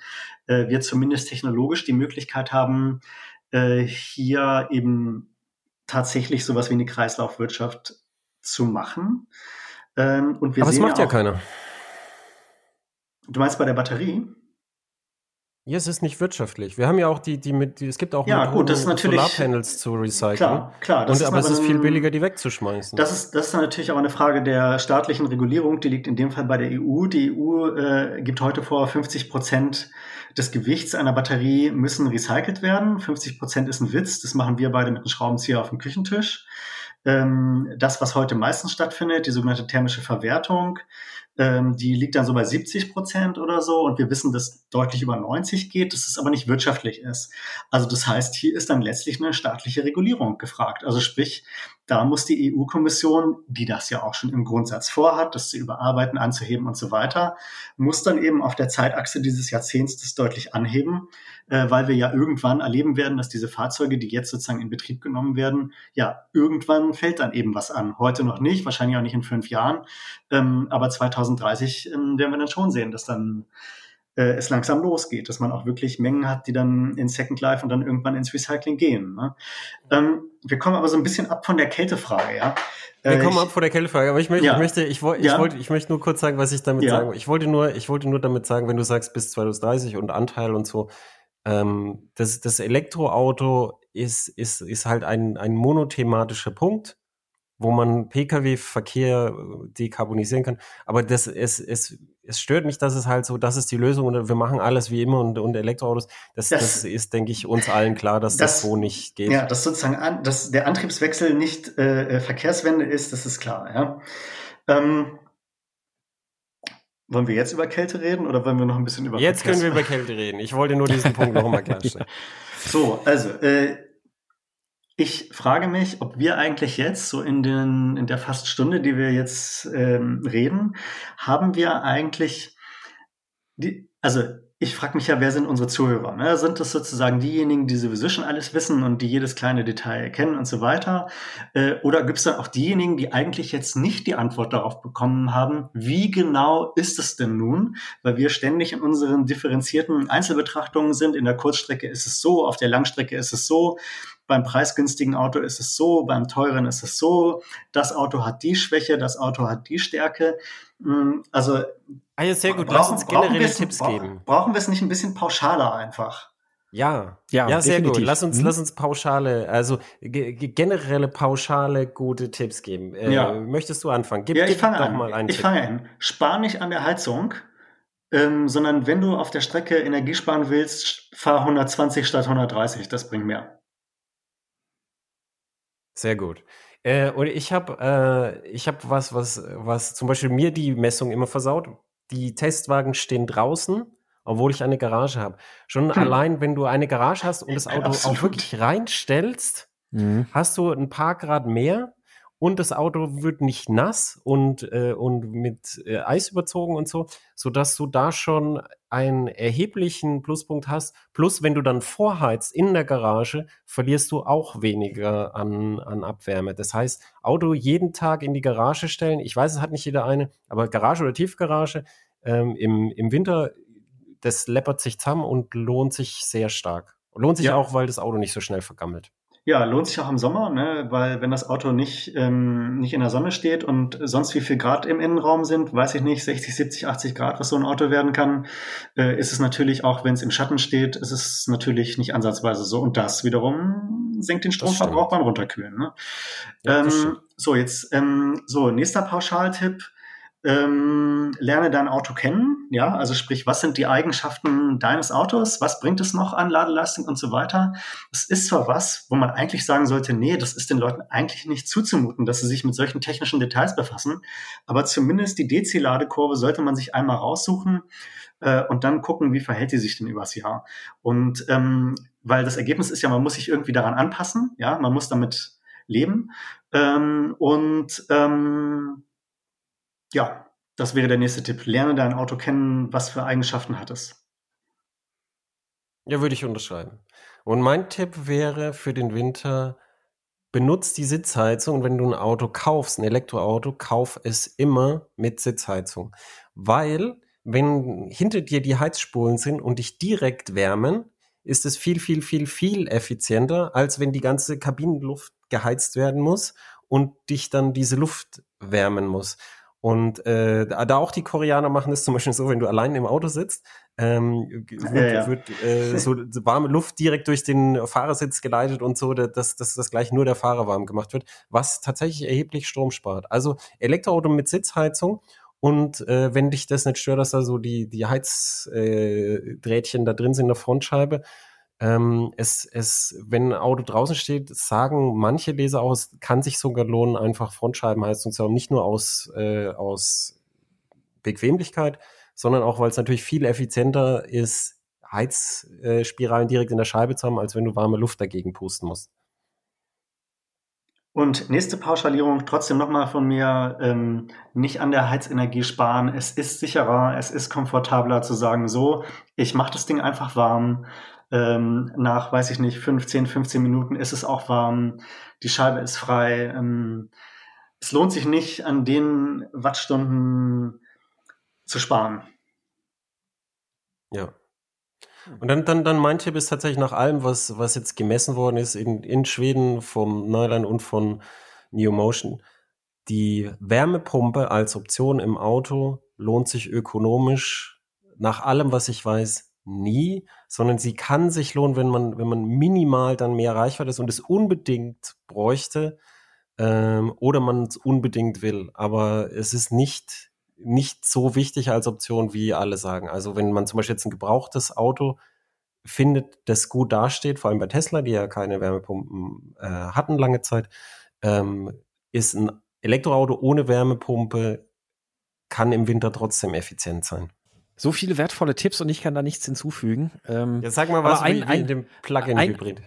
äh, wir zumindest technologisch die Möglichkeit haben, äh, hier eben tatsächlich sowas wie eine Kreislaufwirtschaft zu machen. Ähm, und wir Aber es macht ja, auch, ja keiner. Du meinst bei der Batterie? Ja, es ist nicht wirtschaftlich. Wir haben ja auch die, die mit, die, es gibt auch ja, gut, das ist natürlich, Solarpanels zu recyceln. Klar, klar. Das Und, ist aber es ist viel billiger, die wegzuschmeißen. Das ist, das ist natürlich aber eine Frage der staatlichen Regulierung. Die liegt in dem Fall bei der EU. Die EU äh, gibt heute vor, 50 Prozent des Gewichts einer Batterie müssen recycelt werden. 50 Prozent ist ein Witz. Das machen wir beide mit einem Schraubenzieher auf dem Küchentisch. ähm, das, was heute meistens stattfindet, die sogenannte thermische Verwertung, ähm, die liegt dann so bei 70 Prozent oder so und wir wissen, dass deutlich über 90 geht, dass es aber nicht wirtschaftlich ist. Also das heißt, hier ist dann letztlich eine staatliche Regulierung gefragt. Also sprich, da muss die EU-Kommission, die das ja auch schon im Grundsatz vorhat, das zu überarbeiten, anzuheben und so weiter, muss dann eben auf der Zeitachse dieses Jahrzehnts das deutlich anheben, äh, weil wir ja irgendwann erleben werden, dass diese Fahrzeuge, die jetzt sozusagen in Betrieb genommen werden, ja, irgendwann fällt dann eben was an. Heute noch nicht, wahrscheinlich auch nicht in fünf Jahren, ähm, aber 2030 ähm, werden wir dann schon sehen, dass dann äh, es langsam losgeht, dass man auch wirklich Mengen hat, die dann in Second Life und dann irgendwann ins Recycling gehen. Ne? Ähm, wir kommen aber so ein bisschen ab von der Kältefrage, ja. Wir äh, kommen ab von der Kältefrage, aber ich möchte, ja. ich möchte, ich wollte, ich ja. wollte, ich möchte nur kurz sagen, was ich damit ja. sagen. Ich wollte nur, ich wollte nur damit sagen, wenn du sagst bis 2030 und Anteil und so, ähm, das, das Elektroauto ist, ist, ist halt ein, ein monothematischer Punkt wo man Pkw-Verkehr äh, dekarbonisieren kann. Aber das, es, es, es stört mich, dass es halt so, das ist die Lösung und wir machen alles wie immer und, und Elektroautos. Das, das, das ist, denke ich, uns allen klar, dass das, das so nicht geht. Ja, dass sozusagen an, dass der Antriebswechsel nicht äh, äh, Verkehrswende ist, das ist klar. Ja. Ähm, wollen wir jetzt über Kälte reden oder wollen wir noch ein bisschen über Jetzt können wir über Kälte reden. Ich wollte nur diesen Punkt noch einmal klarstellen. So, also äh, ich frage mich, ob wir eigentlich jetzt, so in, den, in der fast Stunde, die wir jetzt ähm, reden, haben wir eigentlich die, also ich frage mich ja, wer sind unsere Zuhörer? Ne? Sind das sozusagen diejenigen, die sowieso schon alles wissen und die jedes kleine Detail kennen und so weiter? Äh, oder gibt es dann auch diejenigen, die eigentlich jetzt nicht die Antwort darauf bekommen haben, wie genau ist es denn nun? Weil wir ständig in unseren differenzierten Einzelbetrachtungen sind. In der Kurzstrecke ist es so, auf der Langstrecke ist es so. Beim preisgünstigen Auto ist es so, beim teuren ist es so. Das Auto hat die Schwäche, das Auto hat die Stärke. Hm, also Ah ja, sehr gut. Lass uns generelle Tipps geben. Brauchen wir es nicht ein bisschen pauschaler einfach? Ja, ja, ja sehr gut. Lass uns, hm? lass uns pauschale, also generelle pauschale gute Tipps geben. Äh, ja. Möchtest du anfangen? Gib, ja, ich fange an. Mal einen ich fange an. Spar nicht an der Heizung, ähm, sondern wenn du auf der Strecke Energie sparen willst, fahr 120 statt 130. Das bringt mehr. Sehr gut. Äh, und ich habe äh, ich hab was, was, was zum Beispiel mir die Messung immer versaut die Testwagen stehen draußen, obwohl ich eine Garage habe. Schon hm. allein, wenn du eine Garage hast und das Auto Absolut. auch wirklich reinstellst, mhm. hast du ein paar Grad mehr und das Auto wird nicht nass und, äh, und mit äh, Eis überzogen und so, sodass du da schon einen erheblichen Pluspunkt hast. Plus, wenn du dann vorheizt in der Garage, verlierst du auch weniger an, an Abwärme. Das heißt, Auto jeden Tag in die Garage stellen. Ich weiß, es hat nicht jeder eine, aber Garage oder Tiefgarage ähm, im, im Winter, das läppert sich zusammen und lohnt sich sehr stark. Lohnt sich ja. auch, weil das Auto nicht so schnell vergammelt. Ja, lohnt sich auch im Sommer, ne? weil wenn das Auto nicht, ähm, nicht in der Sonne steht und sonst wie viel Grad im Innenraum sind, weiß ich nicht, 60, 70, 80 Grad, was so ein Auto werden kann, äh, ist es natürlich auch, wenn es im Schatten steht, ist es natürlich nicht ansatzweise so. Und das wiederum senkt den Stromverbrauch beim Runterkühlen. Ne? Ja, ähm, so, jetzt, ähm, so, nächster Pauschaltipp ähm, lerne dein Auto kennen, ja, also sprich, was sind die Eigenschaften deines Autos, was bringt es noch an Ladeleistung und so weiter. Es ist zwar was, wo man eigentlich sagen sollte, nee, das ist den Leuten eigentlich nicht zuzumuten, dass sie sich mit solchen technischen Details befassen, aber zumindest die DC-Ladekurve sollte man sich einmal raussuchen äh, und dann gucken, wie verhält die sich denn übers Jahr. Und ähm, weil das Ergebnis ist ja, man muss sich irgendwie daran anpassen, ja, man muss damit leben ähm, und ähm, ja, das wäre der nächste Tipp. Lerne dein Auto kennen, was für Eigenschaften hat es. Ja, würde ich unterschreiben. Und mein Tipp wäre für den Winter, benutzt die Sitzheizung. Wenn du ein Auto kaufst, ein Elektroauto, kauf es immer mit Sitzheizung. Weil, wenn hinter dir die Heizspulen sind und dich direkt wärmen, ist es viel, viel, viel, viel effizienter, als wenn die ganze Kabinenluft geheizt werden muss und dich dann diese Luft wärmen muss. Und äh, da auch die Koreaner machen es zum Beispiel so, wenn du allein im Auto sitzt, ähm, wird, ja, ja. wird äh, so warme Luft direkt durch den Fahrersitz geleitet und so, dass, dass das gleich nur der Fahrer warm gemacht wird, was tatsächlich erheblich Strom spart. Also Elektroauto mit Sitzheizung und äh, wenn dich das nicht stört, dass da so die, die Heizdrähtchen äh, da drin sind in der Frontscheibe, Ähm, es, es, wenn ein Auto draußen steht, sagen manche Leser auch, es kann sich sogar lohnen, einfach Frontscheibenheizung zu haben, nicht nur aus, äh, aus Bequemlichkeit, sondern auch, weil es natürlich viel effizienter ist, Heizspiralen direkt in der Scheibe zu haben, als wenn du warme Luft dagegen pusten musst. Und nächste Pauschalierung trotzdem nochmal von mir, ähm, nicht an der Heizenergie sparen. Es ist sicherer, es ist komfortabler zu sagen, so, ich mache das Ding einfach warm. Ähm, nach, weiß ich nicht, 15, 15 Minuten ist es auch warm. Die Scheibe ist frei. Ähm, es lohnt sich nicht, an den Wattstunden zu sparen. Ja. Und dann, dann, dann mein Tipp ist tatsächlich nach allem, was, was jetzt gemessen worden ist in, in Schweden vom Neuland und von Neomotion, die Wärmepumpe als Option im Auto lohnt sich ökonomisch nach allem, was ich weiß, nie, sondern sie kann sich lohnen, wenn man, wenn man minimal dann mehr Reichweite ist und es unbedingt bräuchte ähm, oder man es unbedingt will. Aber es ist nicht nicht so wichtig als Option, wie alle sagen. Also wenn man zum Beispiel jetzt ein gebrauchtes Auto findet, das gut dasteht, vor allem bei Tesla, die ja keine Wärmepumpen äh, hatten lange Zeit, ähm, ist ein Elektroauto ohne Wärmepumpe kann im Winter trotzdem effizient sein. So viele wertvolle Tipps und ich kann da nichts hinzufügen. Ähm, ja, sag mal was ein, wie, wie in dem Plug-in-Hybrid.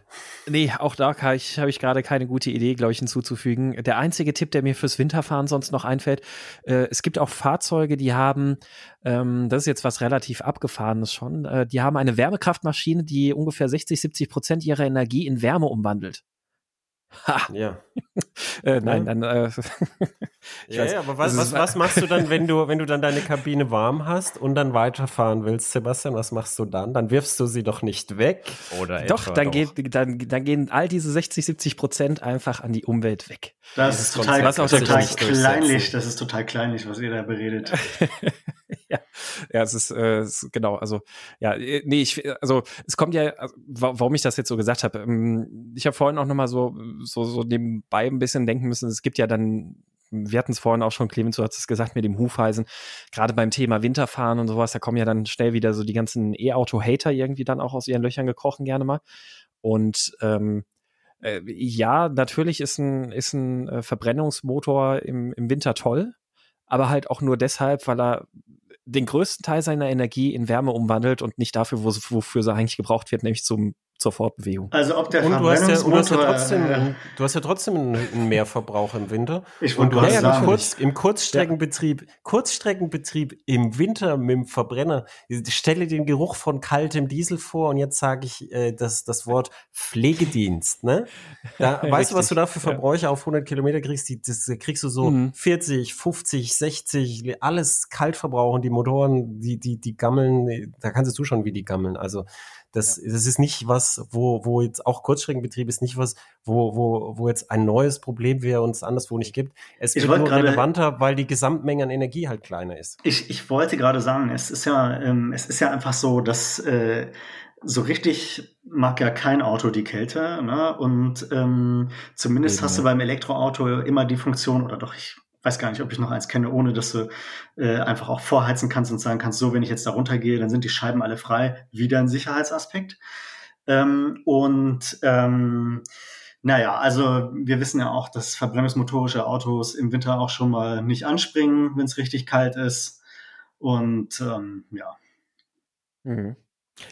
Nee, auch da habe ich, hab ich gerade keine gute Idee, glaube ich, hinzuzufügen. Der einzige Tipp, der mir fürs Winterfahren sonst noch einfällt, äh, es gibt auch Fahrzeuge, die haben, ähm, das ist jetzt was relativ abgefahrenes schon, äh, die haben eine Wärmekraftmaschine, die ungefähr 60, 70 Prozent ihrer Energie in Wärme umwandelt. Ha. Ja. äh, nein, ja. dann. Äh, ja, weiß, ja, aber was, was, was machst du dann, wenn du, wenn du dann deine Kabine warm hast und dann weiterfahren willst, Sebastian? Was machst du dann? Dann wirfst du sie doch nicht weg, oder? Doch, dann, doch. Geht, dann, dann gehen all diese 60, 70 Prozent einfach an die Umwelt weg. Das, das ist total, was auch total kleinlich. Das ist total kleinlich, was ihr da beredet. ja, ja, es ist, äh, es, genau, also ja, äh, nee, ich, also es kommt ja, also, warum ich das jetzt so gesagt habe. Ähm, ich habe vorhin auch noch mal so, so, so nebenbei ein bisschen denken müssen. Es gibt ja dann wir hatten es vorhin auch schon, Clemens, du hast es gesagt, mit dem Hufeisen, gerade beim Thema Winterfahren und sowas, da kommen ja dann schnell wieder so die ganzen E-Auto-Hater irgendwie dann auch aus ihren Löchern gekrochen gerne mal. Und ähm, äh, ja, natürlich ist ein, ist ein äh, Verbrennungsmotor im, im Winter toll, aber halt auch nur deshalb, weil er den größten Teil seiner Energie in Wärme umwandelt und nicht dafür, wo, wofür sie eigentlich gebraucht wird, nämlich zum zur Fortbewegung. Also ob der und du hast, ja, du, hast ja trotzdem, äh, du hast ja trotzdem einen Mehrverbrauch im Winter. Ich und du hast ja kurz, im Kurzstreckenbetrieb. Kurzstreckenbetrieb im Winter mit dem Verbrenner. Ich stelle den Geruch von kaltem Diesel vor und jetzt sage ich äh, das, das Wort Pflegedienst. Ne? Da, weißt du, was du da für Verbräuche ja. auf 100 Kilometer kriegst? Die, das kriegst du so mhm. 40, 50, 60, alles kalt verbrauchen. Die Motoren, die, die, die gammeln, da kannst du schon, wie die gammeln. Also das, ja. das ist nicht was, wo, wo jetzt auch Kurzstreckenbetrieb ist nicht was, wo, wo, wo jetzt ein neues Problem wäre und es anderswo nicht gibt. Es wird nur relevanter, weil die Gesamtmenge an Energie halt kleiner ist. Ich, ich wollte gerade sagen, es ist ja, ähm, es ist ja einfach so, dass äh, so richtig mag ja kein Auto die Kälte, ne? Und ähm, zumindest Eben, hast du beim Elektroauto immer die Funktion, oder doch, ich weiß gar nicht, ob ich noch eins kenne, ohne dass du äh, einfach auch vorheizen kannst und sagen kannst, so, wenn ich jetzt da runtergehe, dann sind die Scheiben alle frei. Wieder ein Sicherheitsaspekt. Ähm, und ähm, naja, also wir wissen ja auch, dass verbrennungsmotorische Autos im Winter auch schon mal nicht anspringen, wenn es richtig kalt ist. Und ähm, ja. Mhm.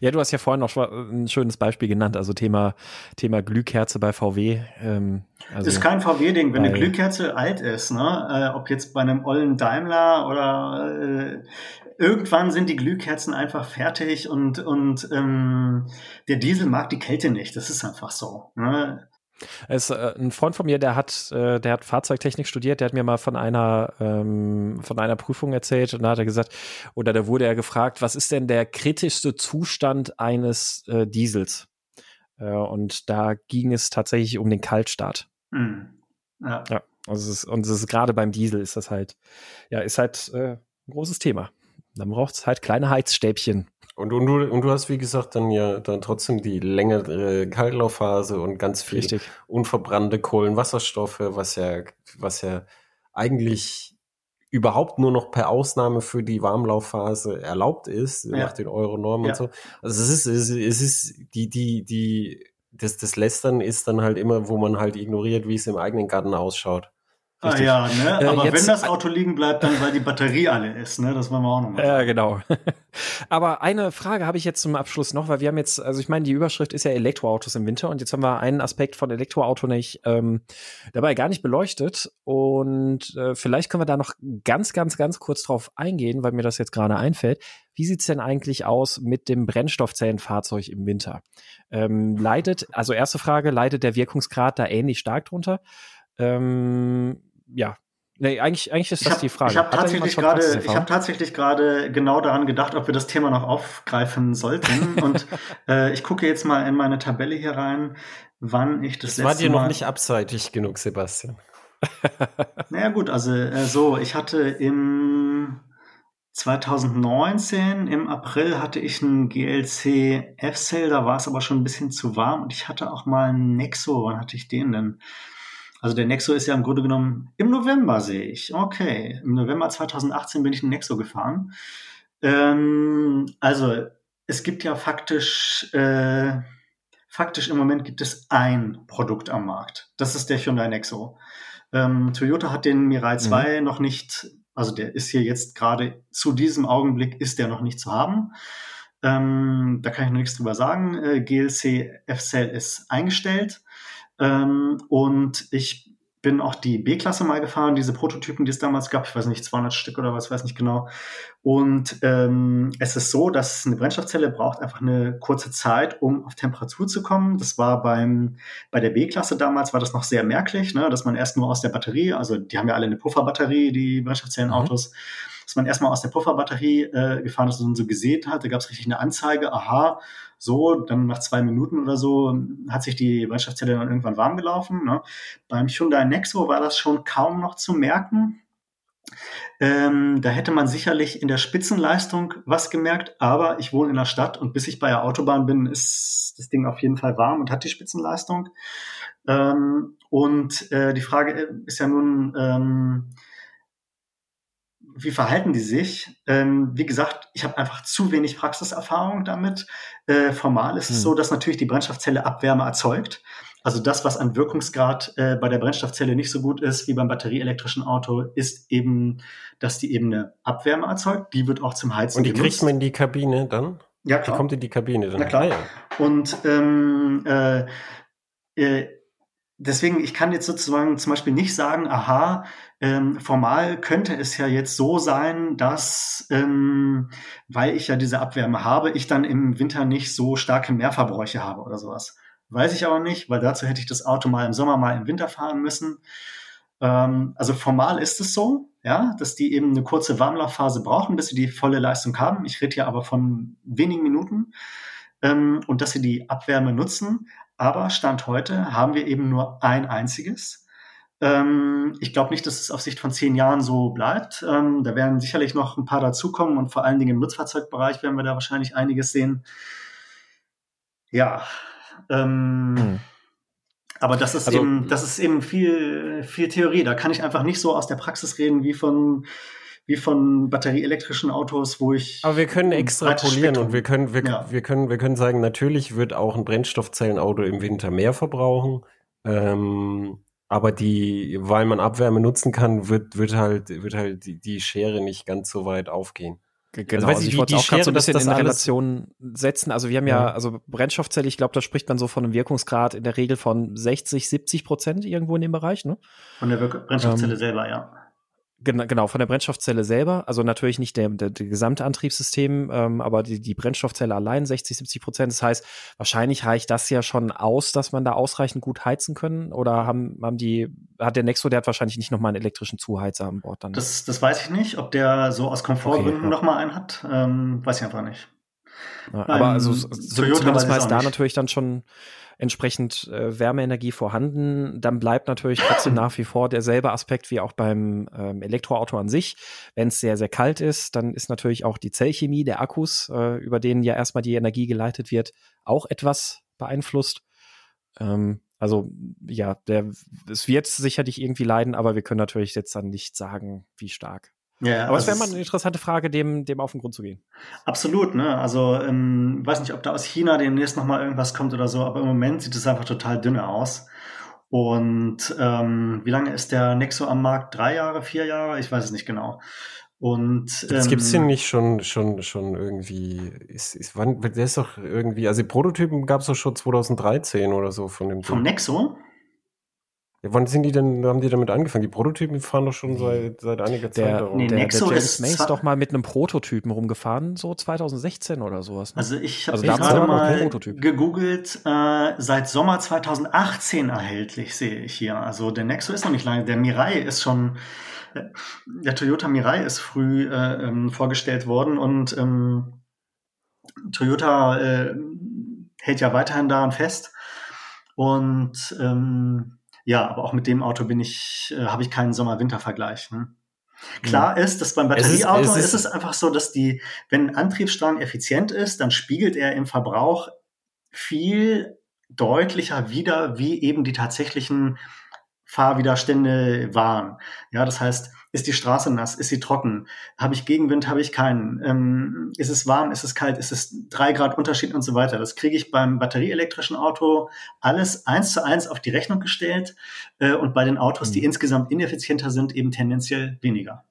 Ja, du hast ja vorhin noch ein schönes Beispiel genannt, also Thema, Thema Glühkerze bei VW. Ähm, also ist kein VW-Ding, wenn eine Glühkerze alt ist, ne? Äh, ob jetzt bei einem ollen Daimler oder äh, irgendwann sind die Glühkerzen einfach fertig und, und ähm, der Diesel mag die Kälte nicht. Das ist einfach so. Ne? Es, äh, ein Freund von mir, der hat, äh, der hat Fahrzeugtechnik studiert, der hat mir mal von einer, ähm, von einer Prüfung erzählt und da hat er gesagt, oder da wurde er gefragt, was ist denn der kritischste Zustand eines äh, Diesels? Äh, und da ging es tatsächlich um den Kaltstart. Mhm. Ja. ja. Also es ist, und es ist gerade beim Diesel ist das halt, ja, ist halt äh, ein großes Thema. Dann braucht es halt kleine Heizstäbchen. Und, und, du, und du hast, wie gesagt, dann ja dann trotzdem die längere Kaltlaufphase und ganz viel Richtig. unverbrannte Kohlenwasserstoffe, was ja, was ja eigentlich überhaupt nur noch per Ausnahme für die Warmlaufphase erlaubt ist, ja. nach den Euro-Normen ja. und so. Also es ist, es ist, es ist die, die, die, das, das Lästern ist dann halt immer, wo man halt ignoriert, wie es im eigenen Garten ausschaut. Ah ja, ne? Äh, aber äh, wenn das Auto liegen bleibt, dann weil die Batterie alle ist, ne? Das wollen wir auch nochmal. Ja, genau. aber eine Frage habe ich jetzt zum Abschluss noch, weil wir haben jetzt, also ich meine, die Überschrift ist ja Elektroautos im Winter und jetzt haben wir einen Aspekt von Elektroauto nicht ähm, dabei gar nicht beleuchtet und äh, vielleicht können wir da noch ganz, ganz, ganz kurz drauf eingehen, weil mir das jetzt gerade einfällt. Wie sieht's denn eigentlich aus mit dem Brennstoffzellenfahrzeug im Winter? Ähm, leidet, also erste Frage, leidet der Wirkungsgrad da ähnlich stark drunter? Ähm, ja, Nee, eigentlich, eigentlich ist das hab, die Frage. Ich habe tatsächlich gerade, ich habe tatsächlich gerade genau daran gedacht, ob wir das Thema noch aufgreifen sollten. und äh, ich gucke jetzt mal in meine Tabelle hier rein, wann ich das, das letzte war dir noch nicht abseitig genug, Sebastian. naja gut, also äh, so, ich hatte im 2019 im April hatte ich einen GLC F-Cell, da war es aber schon ein bisschen zu warm und ich hatte auch mal einen Nexo, wann hatte ich den denn? Also der Nexo ist ja im Grunde genommen im November sehe ich. Okay, im November 2018 bin ich einen Nexo gefahren. Ähm, also es gibt ja faktisch, äh, faktisch im Moment gibt es ein Produkt am Markt. Das ist der Hyundai Nexo. Ähm, Toyota hat den Mirai 2 mhm. noch nicht, also der ist hier jetzt gerade zu diesem Augenblick ist der noch nicht zu haben. Ähm, da kann ich noch nichts drüber sagen. Äh, GLC F-Cell ist eingestellt. Ähm, und ich bin auch die B-Klasse mal gefahren, diese Prototypen, die es damals gab, ich weiß nicht, 200 Stück oder was, weiß nicht genau. Und ähm, es ist so, dass eine Brennstoffzelle braucht einfach eine kurze Zeit, um auf Temperatur zu kommen. Das war beim bei der B-Klasse damals war das noch sehr merklich, ne, dass man erst nur aus der Batterie, also die haben ja alle eine Pufferbatterie, die Brennstoffzellenautos. Mhm dass man erstmal aus der Pufferbatterie äh, gefahren ist und so gesehen hat. Da gab es richtig eine Anzeige, aha, so, dann nach zwei Minuten oder so hat sich die Brennstoffzelle dann irgendwann warm gelaufen. Ne? Beim Hyundai Nexo war das schon kaum noch zu merken. Ähm, da hätte man sicherlich in der Spitzenleistung was gemerkt, aber ich wohne in der Stadt und bis ich bei der Autobahn bin, ist das Ding auf jeden Fall warm und hat die Spitzenleistung. Ähm, und äh, die Frage ist ja nun, ähm, wie verhalten die sich? Ähm, wie gesagt, ich habe einfach zu wenig Praxiserfahrung damit. Äh, formal ist hm. es so, dass natürlich die Brennstoffzelle Abwärme erzeugt. Also das, was an Wirkungsgrad äh, bei der Brennstoffzelle nicht so gut ist wie beim batterieelektrischen Auto, ist eben, dass die eben eine Abwärme erzeugt. Die wird auch zum Heizen Und die genutzt. kriegt man in die Kabine dann? Ja, klar. Die kommt in die Kabine dann? Na klar. Ah, ja. Und ähm, äh, äh, deswegen, ich kann jetzt sozusagen zum Beispiel nicht sagen, aha, ähm, formal könnte es ja jetzt so sein, dass, ähm, weil ich ja diese Abwärme habe, ich dann im Winter nicht so starke Mehrverbräuche habe oder sowas. Weiß ich aber nicht, weil dazu hätte ich das Auto mal im Sommer, mal im Winter fahren müssen. Ähm, also formal ist es so, ja, dass die eben eine kurze Warmlaufphase brauchen, bis sie die volle Leistung haben. Ich rede hier aber von wenigen Minuten ähm, und dass sie die Abwärme nutzen. Aber Stand heute haben wir eben nur ein einziges. Ähm, ich glaube nicht, dass es auf Sicht von zehn Jahren so bleibt. Ähm, da werden sicherlich noch ein paar dazukommen und vor allen Dingen im Nutzfahrzeugbereich werden wir da wahrscheinlich einiges sehen. Ja. Ähm, hm. Aber das ist also, eben, das ist eben viel, viel Theorie. Da kann ich einfach nicht so aus der Praxis reden wie von wie von batterieelektrischen Autos, wo ich. Aber wir können extrapolieren und wir können, wir, ja. wir, können, wir können sagen, natürlich wird auch ein Brennstoffzellenauto im Winter mehr verbrauchen. Ähm, aber die, weil man Abwärme nutzen kann, wird, wird halt, wird halt die, die Schere nicht ganz so weit aufgehen. Genau, also, also ich wollte auch gerade so ein bisschen in Relation setzen. Also wir haben ja, ja also Brennstoffzelle, ich glaube, da spricht man so von einem Wirkungsgrad in der Regel von 60, 70 Prozent irgendwo in dem Bereich, ne? Von der Brennstoffzelle ähm, selber, ja. Genau, von der Brennstoffzelle selber, also natürlich nicht der, der, der gesamte Antriebssystem, ähm, aber die, die Brennstoffzelle allein 60, 70 Prozent. Das heißt, wahrscheinlich reicht das ja schon aus, dass man da ausreichend gut heizen können. Oder haben, haben die, hat der Nexo, der hat wahrscheinlich nicht nochmal einen elektrischen Zuheizer an Bord dann. Das, das weiß ich nicht, ob der so aus Komfortgründen okay, ja. nochmal einen hat. Ähm, weiß ich einfach nicht. Ja, aber also so, zumindest mal ist da natürlich dann schon entsprechend äh, Wärmeenergie vorhanden. Dann bleibt natürlich trotzdem nach wie vor derselbe Aspekt wie auch beim ähm, Elektroauto an sich. Wenn es sehr, sehr kalt ist, dann ist natürlich auch die Zellchemie der Akkus, äh, über denen ja erstmal die Energie geleitet wird, auch etwas beeinflusst. Ähm, also ja, der, es wird sicherlich irgendwie leiden, aber wir können natürlich jetzt dann nicht sagen, wie stark. Ja, Aber es wäre mal eine interessante Frage, dem, dem auf den Grund zu gehen. Absolut, ne? Also, ähm, weiß nicht, ob da aus China demnächst nochmal irgendwas kommt oder so, aber im Moment sieht es einfach total dünne aus. Und ähm, wie lange ist der Nexo am Markt? Drei Jahre, vier Jahre? Ich weiß es nicht genau. Und ähm, gibt es den nicht schon, schon, schon irgendwie? Ist, ist, wann, der ist doch irgendwie, also die Prototypen gab es doch schon 2013 oder so von dem. Vom Nexo? Ja, wann sind die denn, haben die damit angefangen? Die Prototypen fahren doch schon seit, seit einiger Zeit der, darum. Nee, der, Nexo der James May ist doch mal mit einem Prototypen rumgefahren, so 2016 oder sowas. Ne? Also ich habe also gerade mal gegoogelt, äh, seit Sommer 2018 erhältlich, sehe ich hier. Also der Nexo ist noch nicht lange. Der Mirai ist schon, äh, der Toyota Mirai ist früh äh, ähm, vorgestellt worden und ähm, Toyota äh, hält ja weiterhin daran fest. Und ähm, ja, aber auch mit dem Auto bin ich, äh, habe ich keinen Sommer-Winter-Vergleich. Ne? Klar ist, dass beim Batterieauto es ist, es ist, ist es einfach so, dass die, wenn ein Antriebsstrang effizient ist, dann spiegelt er im Verbrauch viel deutlicher wieder, wie eben die tatsächlichen Fahrwiderstände waren. Ja, das heißt, ist die Straße nass? Ist sie trocken? Habe ich Gegenwind? Habe ich keinen? Ähm, ist es warm? Ist es kalt? Ist es drei Grad Unterschied und so weiter? Das kriege ich beim batterieelektrischen Auto alles eins zu eins auf die Rechnung gestellt äh, und bei den Autos, die mhm. insgesamt ineffizienter sind, eben tendenziell weniger.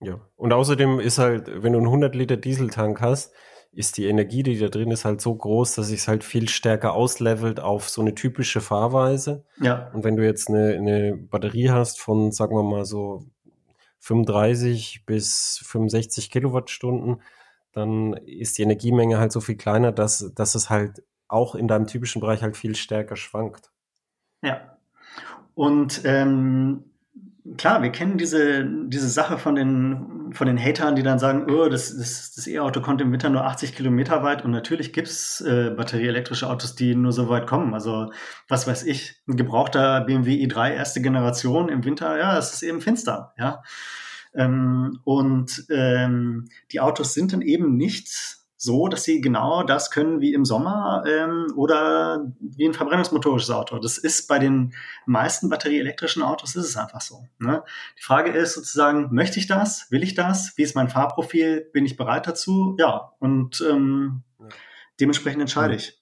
Ja, und außerdem ist halt, wenn du einen 100 Liter Dieseltank hast, ist die Energie, die da drin ist, halt so groß, dass es halt viel stärker auslevelt auf so eine typische Fahrweise. Ja. Und wenn du jetzt eine, eine Batterie hast von, sagen wir mal so 35 bis 65 Kilowattstunden, dann ist die Energiemenge halt so viel kleiner, dass, dass es halt auch in deinem typischen Bereich halt viel stärker schwankt. Ja. Und ähm, klar, wir kennen diese, diese Sache von den, von den Hatern, die dann sagen, oh, das, das, das E-Auto kommt im Winter nur 80 Kilometer weit und natürlich gibt's äh, batterieelektrische Autos, die nur so weit kommen. Also, was weiß ich, ein gebrauchter BMW i3 erste Generation im Winter, ja, es ist eben finster, ja. Ähm, und ähm, die Autos sind dann eben nicht so, dass sie genau das können wie im Sommer ähm, oder wie ein verbrennungsmotorisches Auto. Das ist bei den meisten batterieelektrischen Autos ist es einfach so. Ne? Die Frage ist sozusagen, möchte ich das? Will ich das? Wie ist mein Fahrprofil? Bin ich bereit dazu? Ja, und ähm, dementsprechend entscheide ich.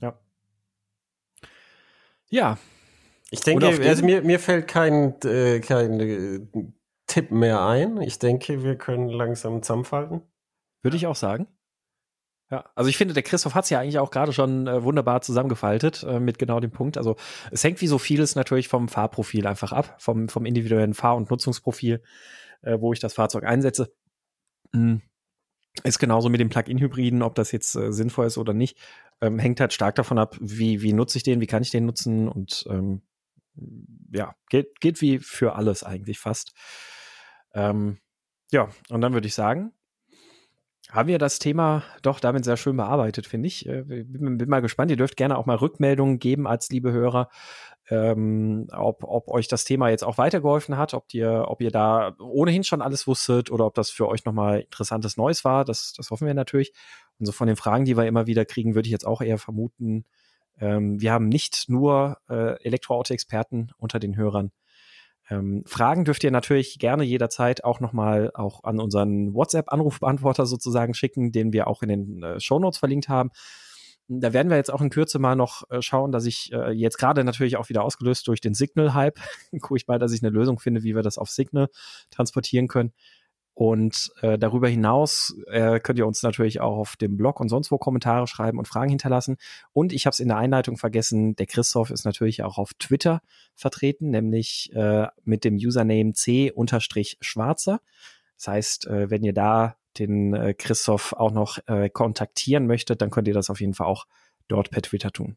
Ja. Ja. Ich denke, also mir, mir fällt kein, äh, kein äh, Tipp mehr ein. Ich denke, wir können langsam zusammenfalten. Würde ich auch sagen. Ja, also ich finde, der Christoph hat es ja eigentlich auch gerade schon äh, wunderbar zusammengefaltet äh, mit genau dem Punkt. Also es hängt wie so vieles natürlich vom Fahrprofil einfach ab, vom, vom individuellen Fahr- und Nutzungsprofil, äh, wo ich das Fahrzeug einsetze. Mhm. Ist genauso mit den Plug-in-Hybriden, ob das jetzt äh, sinnvoll ist oder nicht, ähm, hängt halt stark davon ab, wie, wie nutze ich den, wie kann ich den nutzen und ähm, ja, geht, geht wie für alles eigentlich fast. Ähm, ja, und dann würde ich sagen, haben wir das Thema doch damit sehr schön bearbeitet, finde ich. Äh, bin, bin, mal gespannt. Ihr dürft gerne auch mal Rückmeldungen geben als liebe Hörer, ähm, ob, ob euch das Thema jetzt auch weitergeholfen hat, ob ihr, ob ihr da ohnehin schon alles wusstet oder ob das für euch nochmal interessantes Neues war. Das, das hoffen wir natürlich. Und so von den Fragen, die wir immer wieder kriegen, würde ich jetzt auch eher vermuten, ähm, wir haben nicht nur äh, Elektroauto-Experten unter den Hörern, ähm, Fragen dürft ihr natürlich gerne jederzeit auch nochmal auch an unseren WhatsApp-Anrufbeantworter sozusagen schicken, den wir auch in den äh, Shownotes verlinkt haben. Da werden wir jetzt auch in Kürze mal noch äh, schauen, dass ich äh, jetzt gerade natürlich auch wieder ausgelöst durch den Signal-Hype, gucke ich mal, dass ich eine Lösung finde, wie wir das auf Signal transportieren können. Und äh, darüber hinaus äh, könnt ihr uns natürlich auch auf dem Blog und sonst wo Kommentare schreiben und Fragen hinterlassen. Und ich habe es in der Einleitung vergessen, der Christoph ist natürlich auch auf Twitter vertreten, nämlich äh, mit dem Username c-schwarzer. Das heißt, äh, wenn ihr da den äh, Christoph auch noch äh, kontaktieren möchtet, dann könnt ihr das auf jeden Fall auch dort per Twitter tun.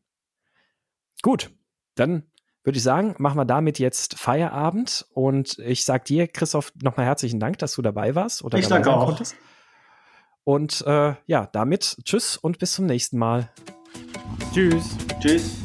Gut, dann würde ich sagen, machen wir damit jetzt Feierabend. Und ich sage dir, Christoph, nochmal herzlichen Dank, dass du dabei warst oder ich dabei danke auch. konntest. Und äh, ja, damit tschüss und bis zum nächsten Mal. Tschüss. Tschüss.